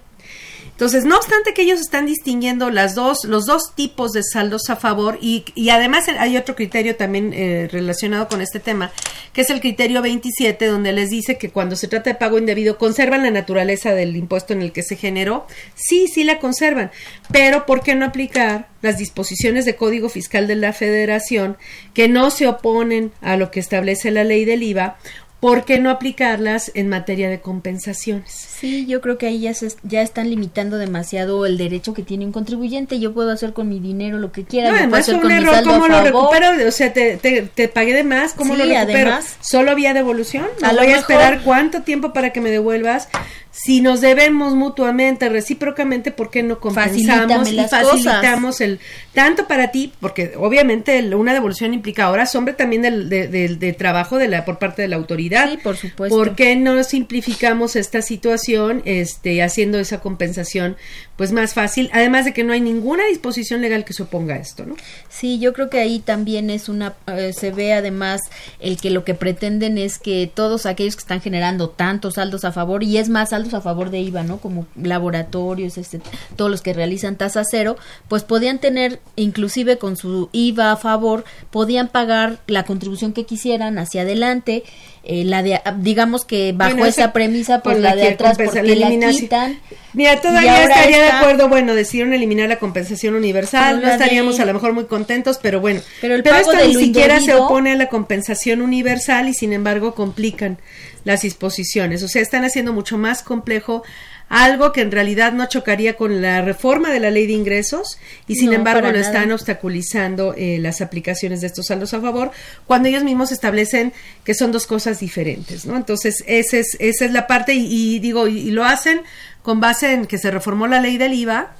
Entonces, no obstante que ellos están distinguiendo las dos, los dos tipos de saldos a favor y, y además hay otro criterio también eh, relacionado con este tema, que es el criterio 27, donde les dice que cuando se trata de pago indebido conservan la naturaleza del impuesto en el que se generó. Sí, sí la conservan, pero ¿por qué no aplicar las disposiciones de Código Fiscal de la Federación que no se oponen a lo que establece la ley del IVA ¿por qué no aplicarlas en materia de compensaciones? Sí, yo creo que ahí ya, se, ya están limitando demasiado el derecho que tiene un contribuyente. Yo puedo hacer con mi dinero lo que quiera. No, además un error, ¿cómo lo recupero? O sea, te, te, pagué de más, ¿cómo lo recupero? Además, ¿Solo había devolución? ¿No voy a esperar cuánto tiempo para que me devuelvas? Si nos debemos mutuamente, recíprocamente, ¿por qué no compensamos y facilitamos el tanto para ti, porque obviamente una devolución implica horas, hombre, también del, de, trabajo de la por parte de la autoridad. Sí, por supuesto. ¿Por qué no simplificamos esta situación, este, haciendo esa compensación, pues más fácil? Además de que no hay ninguna disposición legal que se oponga a esto, ¿no? Sí, yo creo que ahí también es una, eh, se ve además el que lo que pretenden es que todos aquellos que están generando tantos saldos a favor y es más a favor de IVA, ¿no? Como laboratorios, este, todos los que realizan tasa cero, pues podían tener, inclusive con su IVA a favor, podían pagar la contribución que quisieran hacia adelante. Eh, la de, digamos que bajo esa premisa, pues la de atrás porque la quitan. Mira, todavía estaría de acuerdo, bueno, decidieron eliminar la compensación universal, no estaríamos a lo mejor muy contentos, pero bueno. Pero, el pero esto ni siquiera se opone a la compensación universal y sin embargo complican las disposiciones. O sea, están haciendo mucho más complejo algo que en realidad no chocaría con la reforma de la ley de ingresos y sin embargo lo están obstaculizando eh, las aplicaciones de estos saldos a favor cuando ellos mismos establecen que son dos cosas diferentes, ¿no? Entonces, esa es, esa es la parte y, digo, y, lo hacen con base en que se reformó la ley del IVA,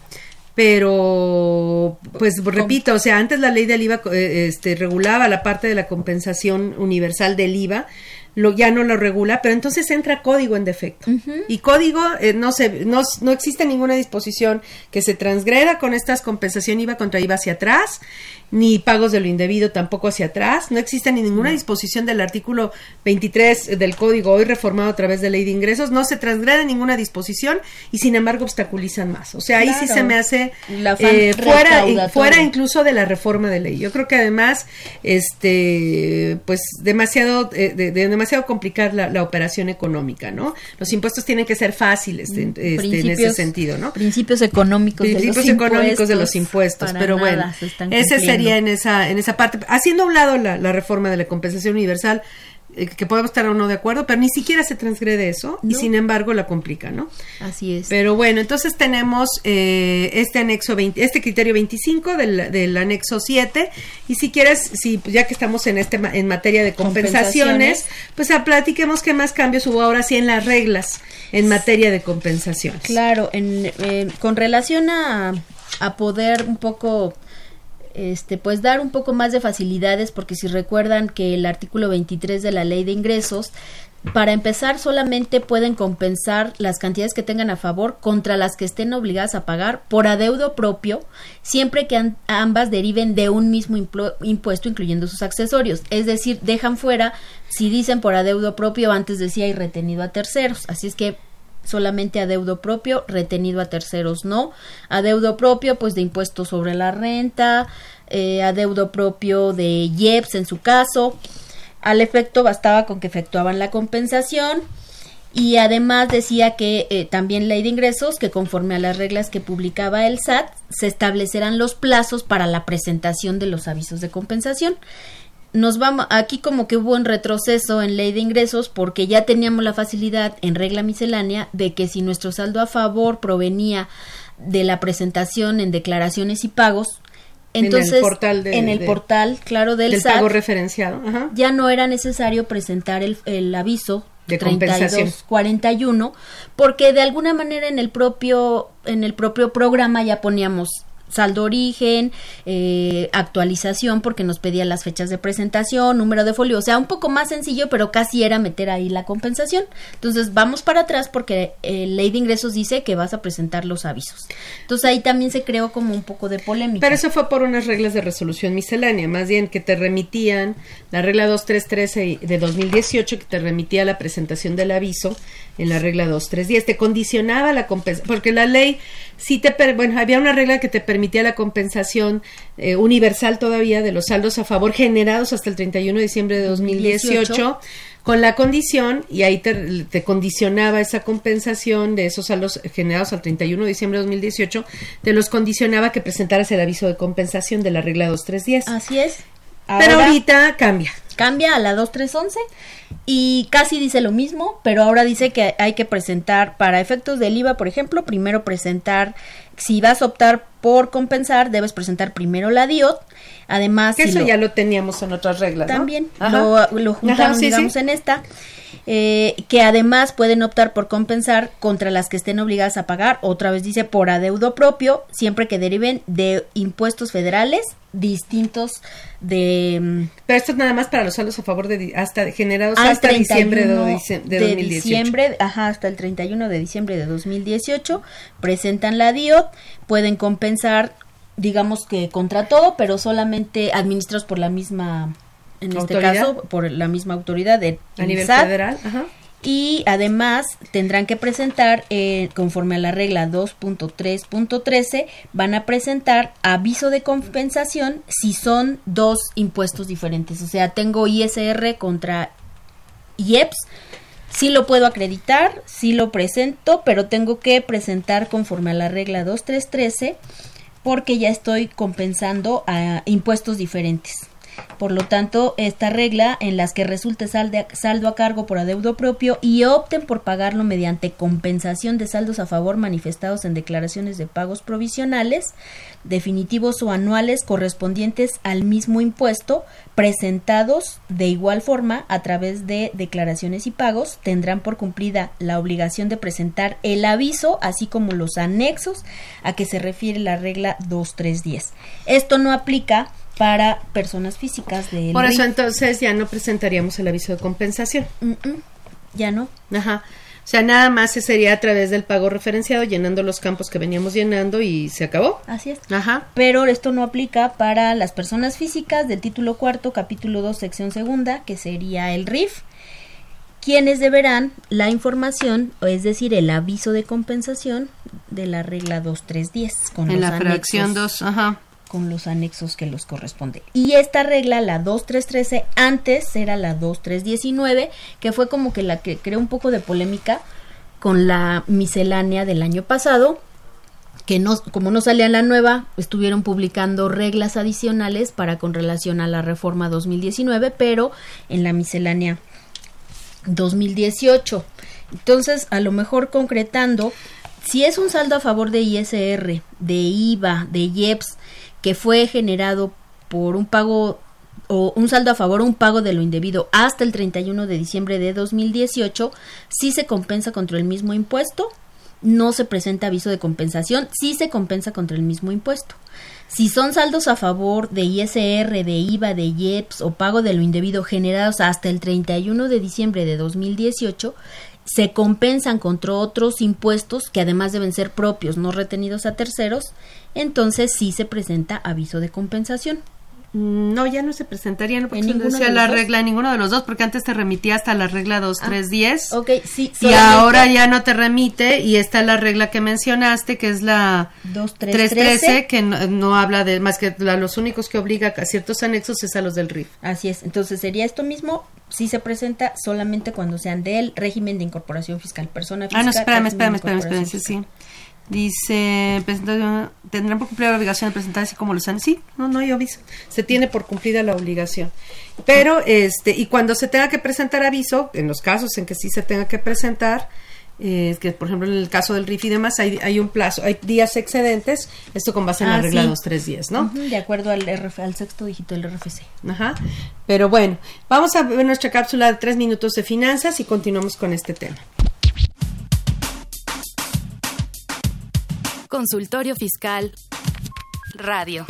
pero pues repito, o sea, antes la ley del IVA eh, este, regulaba la parte de la compensación universal del IVA lo, ya no lo regula, pero entonces entra código en defecto. Y código, eh, no, se, no, no existe ninguna disposición que se transgreda con estas compensación IVA contra IVA hacia atrás, ni pagos de lo indebido tampoco hacia atrás. No existe ni ninguna disposición del artículo 23 del código hoy reformado a través de ley de ingresos. No se transgrede ninguna disposición y sin embargo obstaculizan más. O sea, ahí sí se me hace eh, fuera, fuera incluso de la reforma de ley. Yo creo que además, este, pues demasiado, eh, de, de, demasiado complicar la, operación económica, ¿no? Los impuestos tienen que ser fáciles mm, este, en ese sentido, ¿no? Principios económicos Principios de los económicos de los impuestos, pero bueno, ese sería en esa, en esa parte. Haciendo a un lado la, la reforma de la compensación universal, eh, que podemos estar o no de acuerdo, pero ni siquiera se transgrede eso y sin embargo la complica, ¿no? Así es. Pero bueno, entonces tenemos eh, este anexo 20, este criterio 25 del, del, anexo 7 y si quieres, si ya que estamos en este en materia de compensaciones, pues a platiquemos qué más cambios hubo ahora sí en las reglas en materia de compensaciones. Claro, en, eh, con relación a, a poder un poco este, pues dar un poco más de facilidades, porque si recuerdan que el artículo 23 de la ley de ingresos, para empezar solamente pueden compensar las cantidades que tengan a favor contra las que estén obligadas a pagar por adeudo propio, siempre que ambas deriven de un mismo impuesto, incluyendo sus accesorios. Es decir, dejan fuera, si dicen por adeudo propio, antes decía y retenido a terceros. Así es que solamente adeudo propio, retenido a terceros no. Adeudo propio, pues de impuestos sobre la renta, eh, adeudo propio de IEPS en su caso. Al efecto bastaba con que efectuaban la compensación y además decía que eh, también ley de ingresos que conforme a las reglas que publicaba el SAT se establecerán los plazos para la presentación de los avisos de compensación nos vamos aquí como que hubo un retroceso en ley de ingresos porque ya teníamos la facilidad en regla miscelánea de que si nuestro saldo a favor provenía de la presentación en declaraciones y pagos entonces en el portal, en el portal claro del, SAT, pago referenciado ya no era necesario presentar el, el aviso de 3241 porque de alguna manera en el propio en el propio programa ya poníamos saldo origen, eh, actualización porque nos pedía las fechas de presentación, número de folio, o sea, un poco más sencillo, pero casi era meter ahí la compensación. Entonces vamos para atrás porque eh, ley de ingresos dice que vas a presentar los avisos. Entonces ahí también se creó como un poco de polémica. Pero eso fue por unas reglas de resolución miscelánea, más bien que te remitían la regla 2313 de 2018 que te remitía la presentación del aviso en la regla 2310, te condicionaba la compensación, porque la ley sí te, bueno, había una regla que te permitía la compensación eh, universal todavía de los saldos a favor generados hasta el 31 de diciembre de 2018, con la condición, y ahí te, te, condicionaba esa compensación de esos saldos generados al 31 de diciembre de 2018, te los condicionaba que presentaras el aviso de compensación de la regla 2310. Así es. Pero ahorita cambia. Cambia a la 2311 y casi dice lo mismo, pero ahora dice que hay que presentar para efectos del IVA, por ejemplo, primero presentar, si vas a optar por compensar, debes presentar primero la DIOT. Además, eso ya lo teníamos en otras reglas. También lo, lo, juntamos, digamos, en esta. Eh, que además pueden optar por compensar contra las que estén obligadas a pagar, otra vez dice por adeudo propio, siempre que deriven de impuestos federales distintos de... Mm, Pero esto es nada más para los saldos a favor de hasta generados hasta diciembre de, de, de diciembre, ajá, hasta el 31 de diciembre de 2018, presentan la DIOT, pueden compensar digamos que contra todo, pero solamente administrados por la misma en este caso por la misma autoridad de a nivel federal y además tendrán que presentar eh, conforme a la regla 2.3.13 van a presentar aviso de compensación si son dos impuestos diferentes. O sea tengo ISR contra IEPS sí lo puedo acreditar sí lo presento pero tengo que presentar conforme a la regla 2313 porque ya estoy compensando a impuestos diferentes por lo tanto, esta regla en las que resulte saldo a cargo por adeudo propio y opten por pagarlo mediante compensación de saldos a favor manifestados en declaraciones de pagos provisionales, definitivos o anuales correspondientes al mismo impuesto, presentados de igual forma a través de declaraciones y pagos, tendrán por cumplida la obligación de presentar el aviso, así como los anexos a que se refiere la regla 2310. Esto no aplica para personas físicas de Por eso entonces ya no presentaríamos el aviso de compensación. ya no. Ajá. O sea, nada más sería a través del pago referenciado, llenando los campos que veníamos llenando y se acabó. Así es. Ajá. Pero esto no aplica para las personas físicas del título cuarto, capítulo 2, sección segunda, que sería el RIF, quienes deberán la información, es decir, el aviso de compensación de la regla 2310. Con en la fracción 2, ajá con los anexos que los corresponde. Y esta regla, la 2313, antes era la 2319, que fue como que la que creó un poco de polémica con la miscelánea del año pasado, que no, como no salía la nueva, estuvieron publicando reglas adicionales para con relación a la reforma 2019, pero en la miscelánea 2018. Entonces, a lo mejor concretando, si es un saldo a favor de ISR, de IVA, de IEPS, que fue generado por un pago o un saldo a favor o un pago de lo indebido hasta el 31 de diciembre de 2018, sí se compensa contra el mismo impuesto, no se presenta aviso de compensación, sí se compensa contra el mismo impuesto. Si son saldos a favor de ISR, de IVA, de IEPS o pago de lo indebido generados hasta el 31 de diciembre de 2018, se compensan contra otros impuestos que además deben ser propios, no retenidos a terceros, entonces sí se presenta aviso de compensación. No, ya no se presentaría, no porque decía la regla en ninguno de los dos, porque antes te remitía hasta la regla 2310. Ah, ok, sí. Y ahora ya no te remite y está la regla que mencionaste, que es la 2313, que no, habla de más que los únicos que obliga a ciertos anexos es a los del RIF. Así es, entonces sería esto mismo, si se presenta solamente cuando sean del régimen de incorporación fiscal, persona fiscal. Ah, no, espérame, espérame, espérame, espérame, sí, sí. Dice, tendrán por cumplir la obligación de presentarse como los han. Sí, no, no hay aviso. Se tiene por cumplida la obligación. Pero, este, y cuando se tenga que presentar aviso, en los casos en que sí se tenga que presentar, eh, que por ejemplo en el caso del RIF y demás hay, hay un plazo, hay días excedentes, esto con base en la ah, regla sí. 2.3.10, ¿no? de acuerdo al, RF, al sexto dígito del RFC. Ajá. Pero bueno, vamos a ver nuestra cápsula de tres minutos de finanzas y continuamos con este tema. Consultorio Fiscal Radio.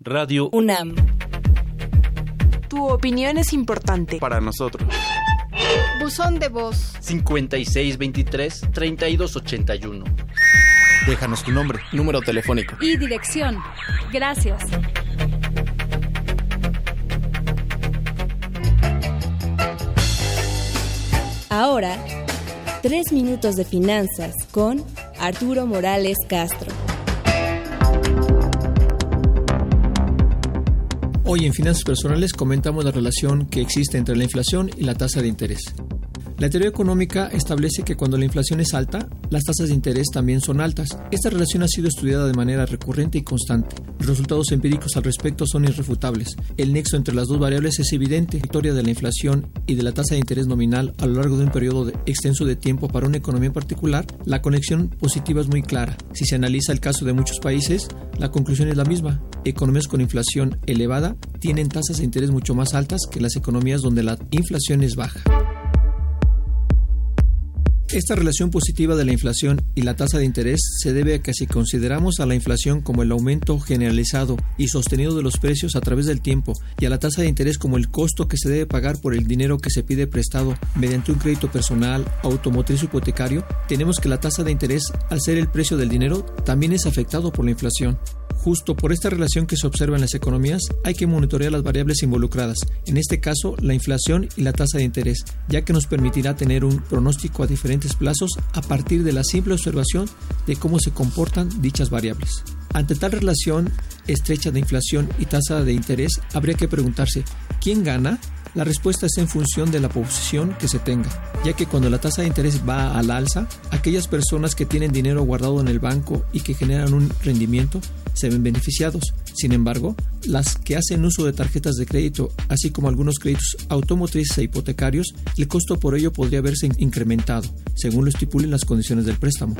Radio UNAM. Tu opinión es importante. Para nosotros. Buzón de voz. 5623-3281. Déjanos tu nombre. Número telefónico. Y dirección. Gracias. Ahora, tres minutos de finanzas con Arturo Morales Castro. Hoy en Finanzas Personales comentamos la relación que existe entre la inflación y la tasa de interés. La teoría económica establece que cuando la inflación es alta, las tasas de interés también son altas. Esta relación ha sido estudiada de manera recurrente y constante. Los resultados empíricos al respecto son irrefutables. El nexo entre las dos variables es evidente. La historia de la inflación y de la tasa de interés nominal a lo largo de un periodo extenso de tiempo para una economía en particular, la conexión positiva es muy clara. Si se analiza el caso de muchos países, la conclusión es la misma. Economías con inflación elevada tienen tasas de interés mucho más altas que las economías donde la inflación es baja. Esta relación positiva de la inflación y la tasa de interés se debe a que si consideramos a la inflación como el aumento generalizado y sostenido de los precios a través del tiempo y a la tasa de interés como el costo que se debe pagar por el dinero que se pide prestado mediante un crédito personal, automotriz o hipotecario, tenemos que la tasa de interés, al ser el precio del dinero, también es afectado por la inflación. Justo por esta relación que se observa en las economías, hay que monitorear las variables involucradas, en este caso la inflación y la tasa de interés, ya que nos permitirá tener un pronóstico a plazos a partir de la simple observación de cómo se comportan dichas variables. Ante tal relación estrecha de inflación y tasa de interés, habría que preguntarse, ¿quién gana? La respuesta es en función de la posición que se tenga, ya que cuando la tasa de interés va al alza, aquellas personas que tienen dinero guardado en el banco y que generan un rendimiento se ven beneficiados. Sin embargo, las que hacen uso de tarjetas de crédito, así como algunos créditos automotrices e hipotecarios, el costo por ello podría verse incrementado, según lo estipulen las condiciones del préstamo.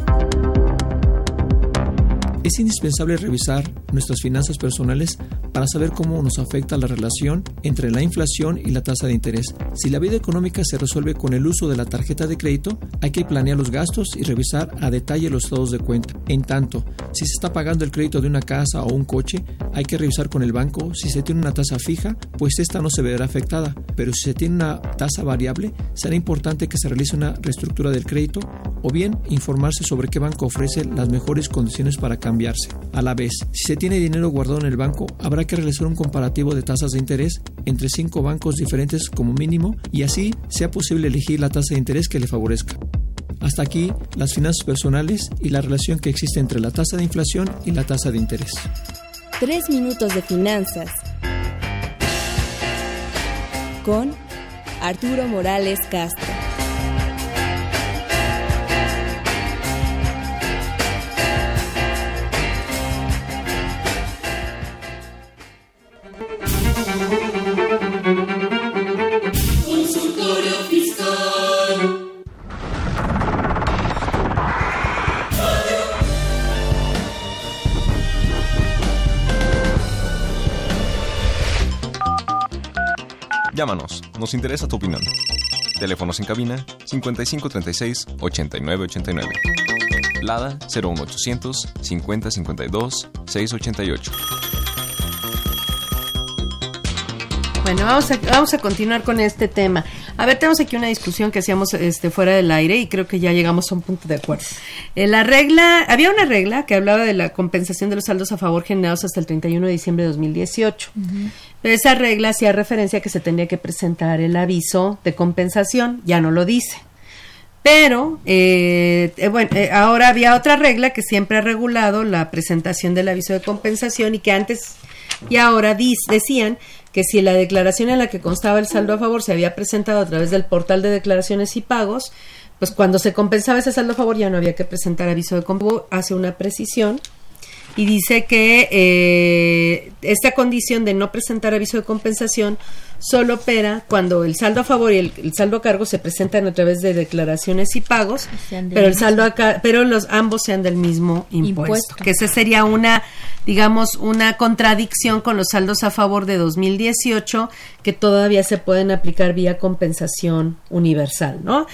Es indispensable revisar nuestras finanzas personales para saber cómo nos afecta la relación entre la inflación y la tasa de interés. Si la vida económica se resuelve con el uso de la tarjeta de crédito, hay que planear los gastos y revisar a detalle los estados de cuenta. En tanto, si se está pagando el crédito de una casa o un coche, hay que revisar con el banco si se tiene una tasa fija, pues esta no se verá afectada, pero si se tiene una tasa variable, será importante que se realice una reestructura del crédito o bien informarse sobre qué banco ofrece las mejores condiciones para cambiar a la vez, si se tiene dinero guardado en el banco, habrá que realizar un comparativo de tasas de interés entre cinco bancos diferentes como mínimo y así sea posible elegir la tasa de interés que le favorezca. Hasta aquí las finanzas personales y la relación que existe entre la tasa de inflación y la tasa de interés. Tres minutos de finanzas con Arturo Morales Castro. Llámanos, nos interesa tu opinión. Teléfonos en cabina 5536 8989. Lada 01800 5052 688. Bueno, vamos a, vamos a continuar con este tema. A ver, tenemos aquí una discusión que hacíamos este, fuera del aire y creo que ya llegamos a un punto de acuerdo. Eh, la regla, había una regla que hablaba de la compensación de los saldos a favor generados hasta el 31 de diciembre de 2018. Pero esa regla hacía referencia a que se tenía que presentar el aviso de compensación, ya no lo dice. Pero, eh, eh, bueno, ahora había otra regla que siempre ha regulado la presentación del aviso de compensación y que antes y ahora decían que si la declaración en la que constaba el saldo a favor se había presentado a través del portal de declaraciones y pagos, pues cuando se compensaba ese saldo a favor ya no había que presentar aviso de compensación, hace una precisión y dice que eh, esta condición de no presentar aviso de compensación solo opera cuando el saldo a favor y el, saldo a cargo se presentan a través de declaraciones y pagos, pero el saldo a pero los ambos sean del mismo impuesto, que esa sería una digamos una contradicción con los saldos a favor de 2018 que todavía se pueden aplicar vía compensación universal, ¿no?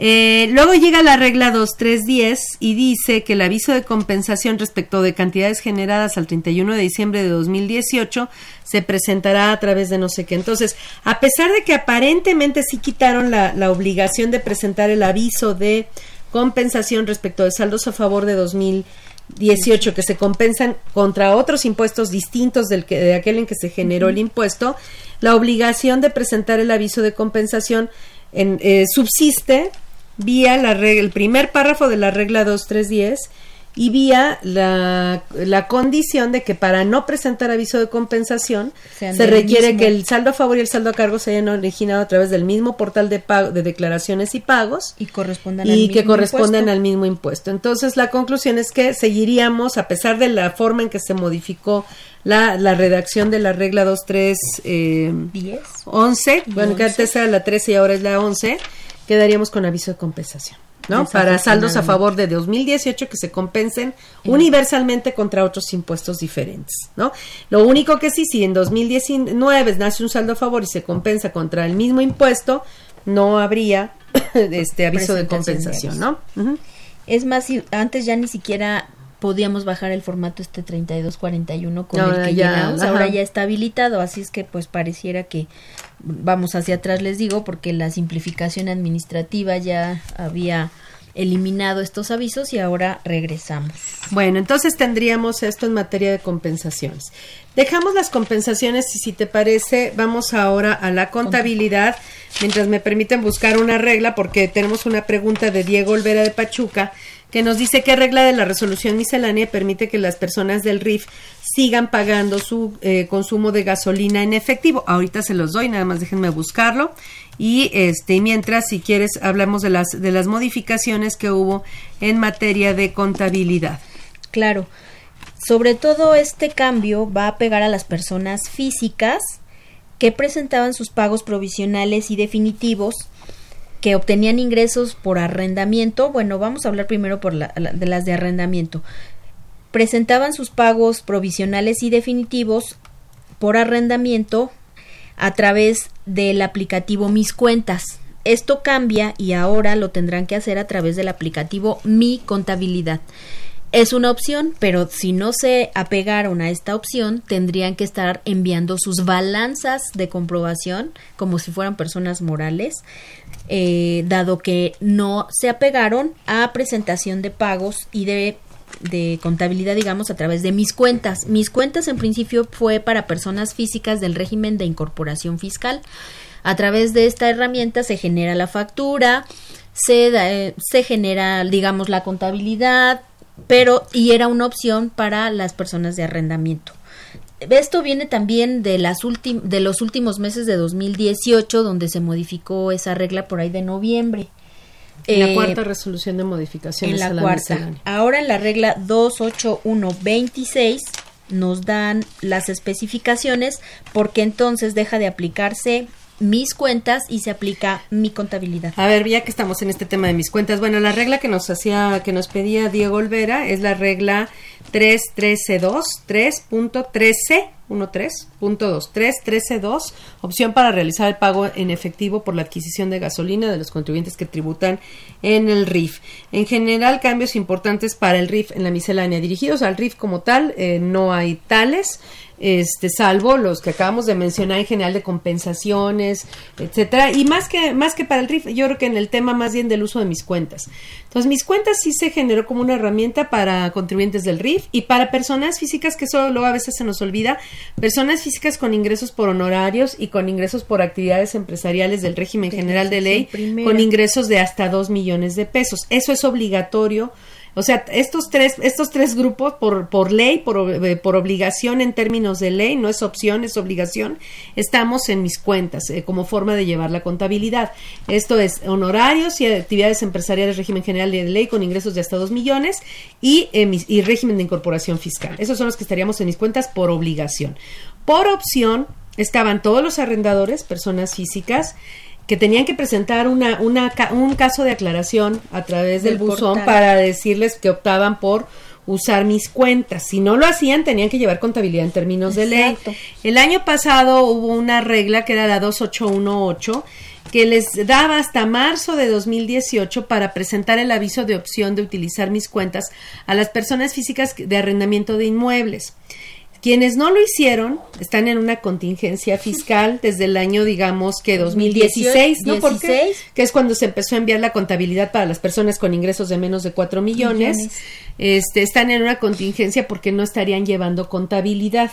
Eh, luego llega la regla 2310 y dice que el aviso de compensación respecto de cantidades generadas al 31 de diciembre de 2018 se presentará a través de no sé qué. Entonces, a pesar de que aparentemente sí quitaron la, la obligación de presentar el aviso de compensación respecto de saldos a favor de 2018 que se compensan contra otros impuestos distintos del que, de aquel en que se generó el impuesto, la obligación de presentar el aviso de compensación en, eh, subsiste vía la el primer párrafo de la regla 2310 y vía la, la, condición de que para no presentar aviso de compensación se requiere que el saldo a favor y el saldo a cargo se hayan originado a través del mismo portal de, pago, de declaraciones y pagos y correspondan y al que mismo correspondan impuesto. al mismo impuesto. Entonces la conclusión es que seguiríamos, a pesar de la forma en que se modificó la, la redacción de la regla 23 eh, 10 11, bueno, que antes era la 13 y ahora es la 11, quedaríamos con aviso de compensación. ¿no? Para saldos a favor de 2018 que se compensen universalmente contra otros impuestos diferentes, ¿no? Lo único que sí, si en 2019 nace un saldo a favor y se compensa contra el mismo impuesto, no habría este aviso de compensación, ¿no? Uh -huh. Es más, si antes ya ni siquiera podíamos bajar el formato este 3241 con el que ya, llegamos, ajá. ahora ya está habilitado, así es que pues pareciera que vamos hacia atrás les digo porque la simplificación administrativa ya había eliminado estos avisos y ahora regresamos. Bueno, entonces tendríamos esto en materia de compensaciones. Dejamos las compensaciones y si te parece, vamos ahora a la contabilidad, mientras me permiten buscar una regla, porque tenemos una pregunta de Diego Olvera de Pachuca, que nos dice qué regla de la resolución miscelánea permite que las personas del RIF sigan pagando su eh, consumo de gasolina en efectivo. Ahorita se los doy, nada más déjenme buscarlo. Y este, mientras, si quieres, hablamos de las, de las modificaciones que hubo en materia de contabilidad. Claro. Sobre todo este cambio va a pegar a las personas físicas que presentaban sus pagos provisionales y definitivos que obtenían ingresos por arrendamiento. Bueno, vamos a hablar primero por la, de las de arrendamiento. Presentaban sus pagos provisionales y definitivos por arrendamiento a través del aplicativo Mis Cuentas. Esto cambia y ahora lo tendrán que hacer a través del aplicativo Mi Contabilidad. Es una opción, pero si no se apegaron a esta opción, tendrían que estar enviando sus balanzas de comprobación como si fueran personas morales, eh, dado que no se apegaron a presentación de pagos y de de contabilidad, digamos, a través de mis cuentas. Mis cuentas en principio fue para personas físicas del régimen de incorporación fiscal. A través de esta herramienta se genera la factura, se, da, eh, se genera, digamos, la contabilidad, pero y era una opción para las personas de arrendamiento. Esto viene también de, las de los últimos meses de 2018, donde se modificó esa regla por ahí de noviembre. En la eh, cuarta resolución de modificación. En la, la cuarta. Miscelánea. Ahora en la regla 28126 nos dan las especificaciones porque entonces deja de aplicarse mis cuentas y se aplica mi contabilidad. A ver, ya que estamos en este tema de mis cuentas, bueno, la regla que nos hacía, que nos pedía Diego Olvera es la regla 3.13.2, 3.13 13.2, 3.13.2, opción para realizar el pago en efectivo por la adquisición de gasolina de los contribuyentes que tributan en el RIF. En general, cambios importantes para el RIF en la miscelánea. Dirigidos al RIF como tal, eh, no hay tales, este, salvo los que acabamos de mencionar en general de compensaciones, etcétera. Y más que, más que para el RIF, yo creo que en el tema más bien del uso de mis cuentas. Entonces, mis cuentas sí se generó como una herramienta para contribuyentes del RIF y para personas físicas, que eso luego a veces se nos olvida, personas físicas con ingresos por honorarios y con ingresos por actividades empresariales del régimen general de ley, con ingresos de hasta dos millones de pesos. Eso es obligatorio. O sea, estos tres, estos tres grupos por, por ley, por, eh, por obligación en términos de ley, no es opción, es obligación, estamos en mis cuentas eh, como forma de llevar la contabilidad. Esto es honorarios y actividades empresariales régimen general de ley con ingresos de hasta dos millones y, eh, y régimen de incorporación fiscal. Esos son los que estaríamos en mis cuentas por obligación. Por opción estaban todos los arrendadores, personas físicas, que tenían que presentar una, una, un caso de aclaración a través del, del buzón portal. para decirles que optaban por usar mis cuentas. Si no lo hacían, tenían que llevar contabilidad en términos Exacto. de ley. El año pasado hubo una regla que era la 2818 que les daba hasta marzo de 2018 para presentar el aviso de opción de utilizar mis cuentas a las personas físicas de arrendamiento de inmuebles. Quienes no lo hicieron están en una contingencia fiscal desde el año, digamos que 2016, ¿no? ¿Por qué? Que es cuando se empezó a enviar la contabilidad para las personas con ingresos de menos de 4 millones. millones. Este, están en una contingencia porque no estarían llevando contabilidad.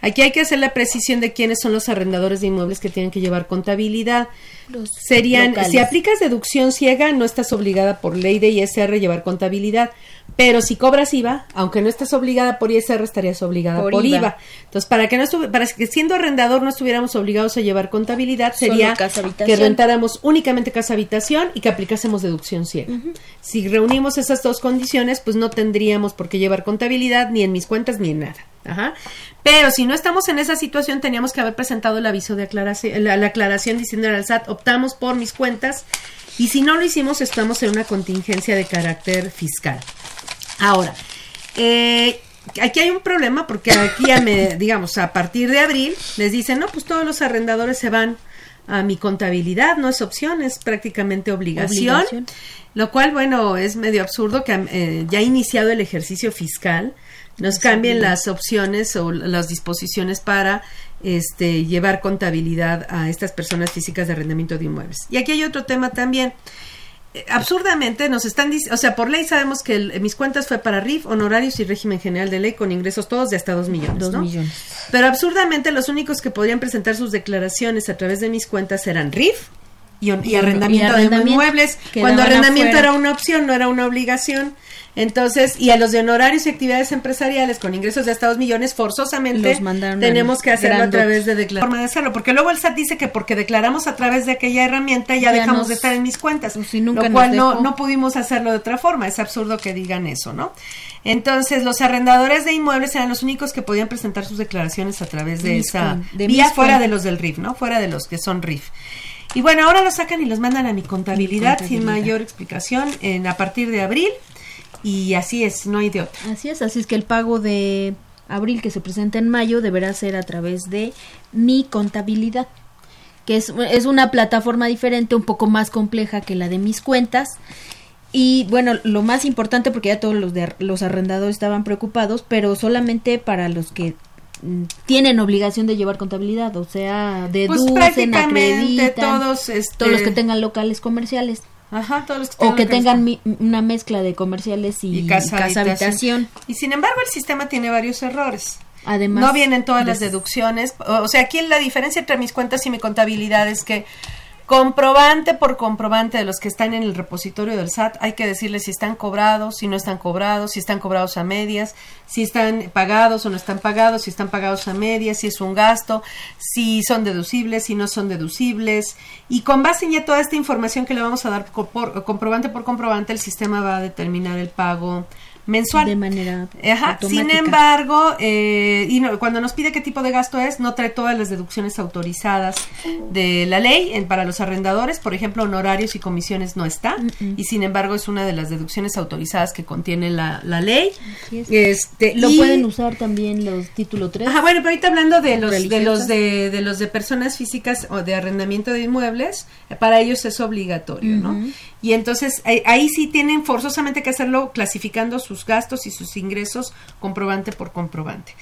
Aquí hay que hacer la precisión de quiénes son los arrendadores de inmuebles que tienen que llevar contabilidad. Los Serían, locales. si aplicas deducción ciega, no estás obligada por ley de ISR a llevar contabilidad. Pero si cobras IVA, aunque no estés obligada por ISR, estarías obligada por, por IVA. IVA. Entonces, para que no para que siendo arrendador no estuviéramos obligados a llevar contabilidad, sería que rentáramos únicamente casa habitación y que aplicásemos deducción ciega. Uh -huh. Si reunimos esas dos condiciones, pues no tendríamos por qué llevar contabilidad ni en mis cuentas ni en nada. Ajá. Pero si no estamos en esa situación, teníamos que haber presentado el aviso de aclaración, la, la aclaración diciendo al SAT, optamos por mis cuentas y si no lo hicimos, estamos en una contingencia de carácter fiscal. Ahora, eh, aquí hay un problema porque aquí, ya me, digamos, a partir de abril les dicen, no, pues todos los arrendadores se van a mi contabilidad, no es opción, es prácticamente obligación, obligación. lo cual, bueno, es medio absurdo que eh, ya ha iniciado el ejercicio fiscal, nos cambien las opciones o las disposiciones para este, llevar contabilidad a estas personas físicas de arrendamiento de inmuebles. Y aquí hay otro tema también. Absurdamente nos están diciendo, o sea, por ley sabemos que el, mis cuentas fue para RIF, honorarios y régimen general de ley con ingresos todos de hasta dos millones. Dos ¿no? millones. Pero absurdamente los únicos que podrían presentar sus declaraciones a través de mis cuentas eran RIF, y, y, arrendamiento, y arrendamiento de inmuebles, cuando arrendamiento era una opción, no era una obligación. Entonces, y a los de honorarios y actividades empresariales con ingresos de hasta dos millones, forzosamente tenemos que hacerlo a través de declaración. Forma de hacerlo, porque luego el SAT dice que porque declaramos a través de aquella herramienta ya, ya dejamos nos, de estar en mis cuentas, pues si nunca lo cual no, no pudimos hacerlo de otra forma. Es absurdo que digan eso, ¿no? Entonces, los arrendadores de inmuebles eran los únicos que podían presentar sus declaraciones a través de esa de vía fuera de los del RIF, ¿no? Fuera de los que son RIF. Y bueno, ahora los sacan y los mandan a mi contabilidad, mi contabilidad. sin mayor explicación en, a partir de abril. Y así es, no hay de otra. Así es, así es que el pago de abril que se presenta en mayo deberá ser a través de mi contabilidad, que es, es una plataforma diferente, un poco más compleja que la de mis cuentas. Y bueno, lo más importante, porque ya todos los, de, los arrendadores estaban preocupados, pero solamente para los que tienen obligación de llevar contabilidad, o sea, deducen, pues acreditan, todos, este... todos los que tengan locales comerciales. Ajá, todos los que o que tengan mi, una mezcla de comerciales y, y casa, casa habitación. habitación. Y sin embargo, el sistema tiene varios errores. Además, no vienen todas las deducciones. O sea, aquí la diferencia entre mis cuentas y mi contabilidad es que comprobante por comprobante de los que están en el repositorio del SAT, hay que decirles si están cobrados, si no están cobrados, si están cobrados a medias, si están pagados o no están pagados, si están pagados a medias, si es un gasto, si son deducibles, si no son deducibles. Y con base en ya toda esta información que le vamos a dar por, comprobante por comprobante, el sistema va a determinar el pago mensual. De manera Ajá. automática. Sin embargo, eh, y no, cuando nos pide qué tipo de gasto es, no trae todas las deducciones autorizadas de la ley en, para los arrendadores. Por ejemplo, honorarios y comisiones no está. Y sin embargo, es una de las deducciones autorizadas que contiene la, la ley. Es. Este, Lo y, pueden usar también los título 3. Ajá, bueno, pero ahorita hablando de los, de los de, de, los de personas físicas o de arrendamiento de inmuebles, para ellos es obligatorio, Uh -huh. ¿no? Y entonces ahí, ahí sí tienen forzosamente que hacerlo clasificando sus gastos y sus ingresos comprobante por comprobante.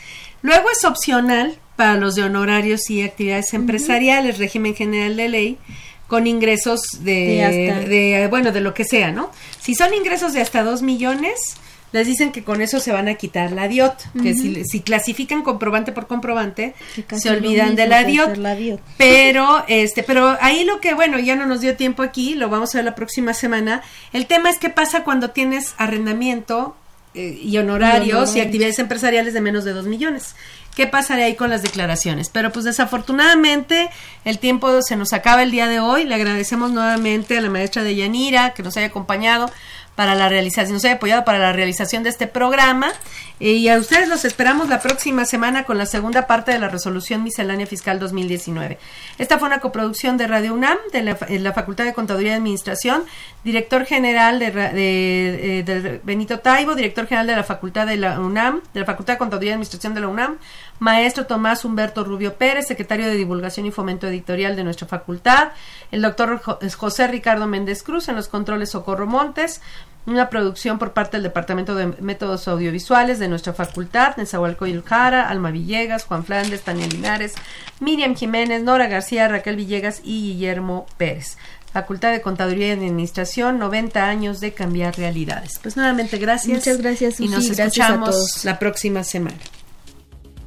Luego es opcional para los de honorarios y actividades empresariales, uh -huh. régimen general de ley, con ingresos de, de, de, bueno, de lo que sea, ¿no? Si son ingresos de hasta dos millones, les dicen que con eso se van a quitar la DIOT, uh -huh. que si, si, clasifican comprobante por comprobante, se olvidan de la DIOT. la DIOT. Pero, este, pero ahí lo que, bueno, ya no nos dio tiempo aquí, lo vamos a ver la próxima semana. El tema es qué pasa cuando tienes arrendamiento eh, y, honorarios, y honorarios y actividades empresariales de menos de dos millones. ¿Qué pasaría ahí con las declaraciones? Pero pues desafortunadamente el tiempo se nos acaba el día de hoy. Le agradecemos nuevamente a la maestra de Yanira que nos haya acompañado para la realización, nos haya apoyado para la realización de este programa. Eh, y a ustedes los esperamos la próxima semana con la segunda parte de la resolución miscelánea fiscal 2019. Esta fue una coproducción de Radio UNAM, de la, Facultad de Contaduría y Administración, director general de, de, de, Benito Taibo, director general de la Facultad de la UNAM, de la Facultad de Contaduría y Administración de la UNAM, maestro Tomás Humberto Rubio Pérez, secretario de Divulgación y Fomento Editorial de nuestra facultad, el doctor José Ricardo Méndez Cruz en los controles Socorro Montes, una producción por parte del Departamento de Métodos Audiovisuales de nuestra facultad, Nezahualcóyotl Jara, Alma Villegas, Juan Flandes, Tania Linares, Miriam Jiménez, Nora García, Raquel Villegas y Guillermo Pérez. Facultad de Contaduría y Administración, 90 años de cambiar realidades. Pues nuevamente gracias. Muchas gracias. y nos escuchamos la próxima semana.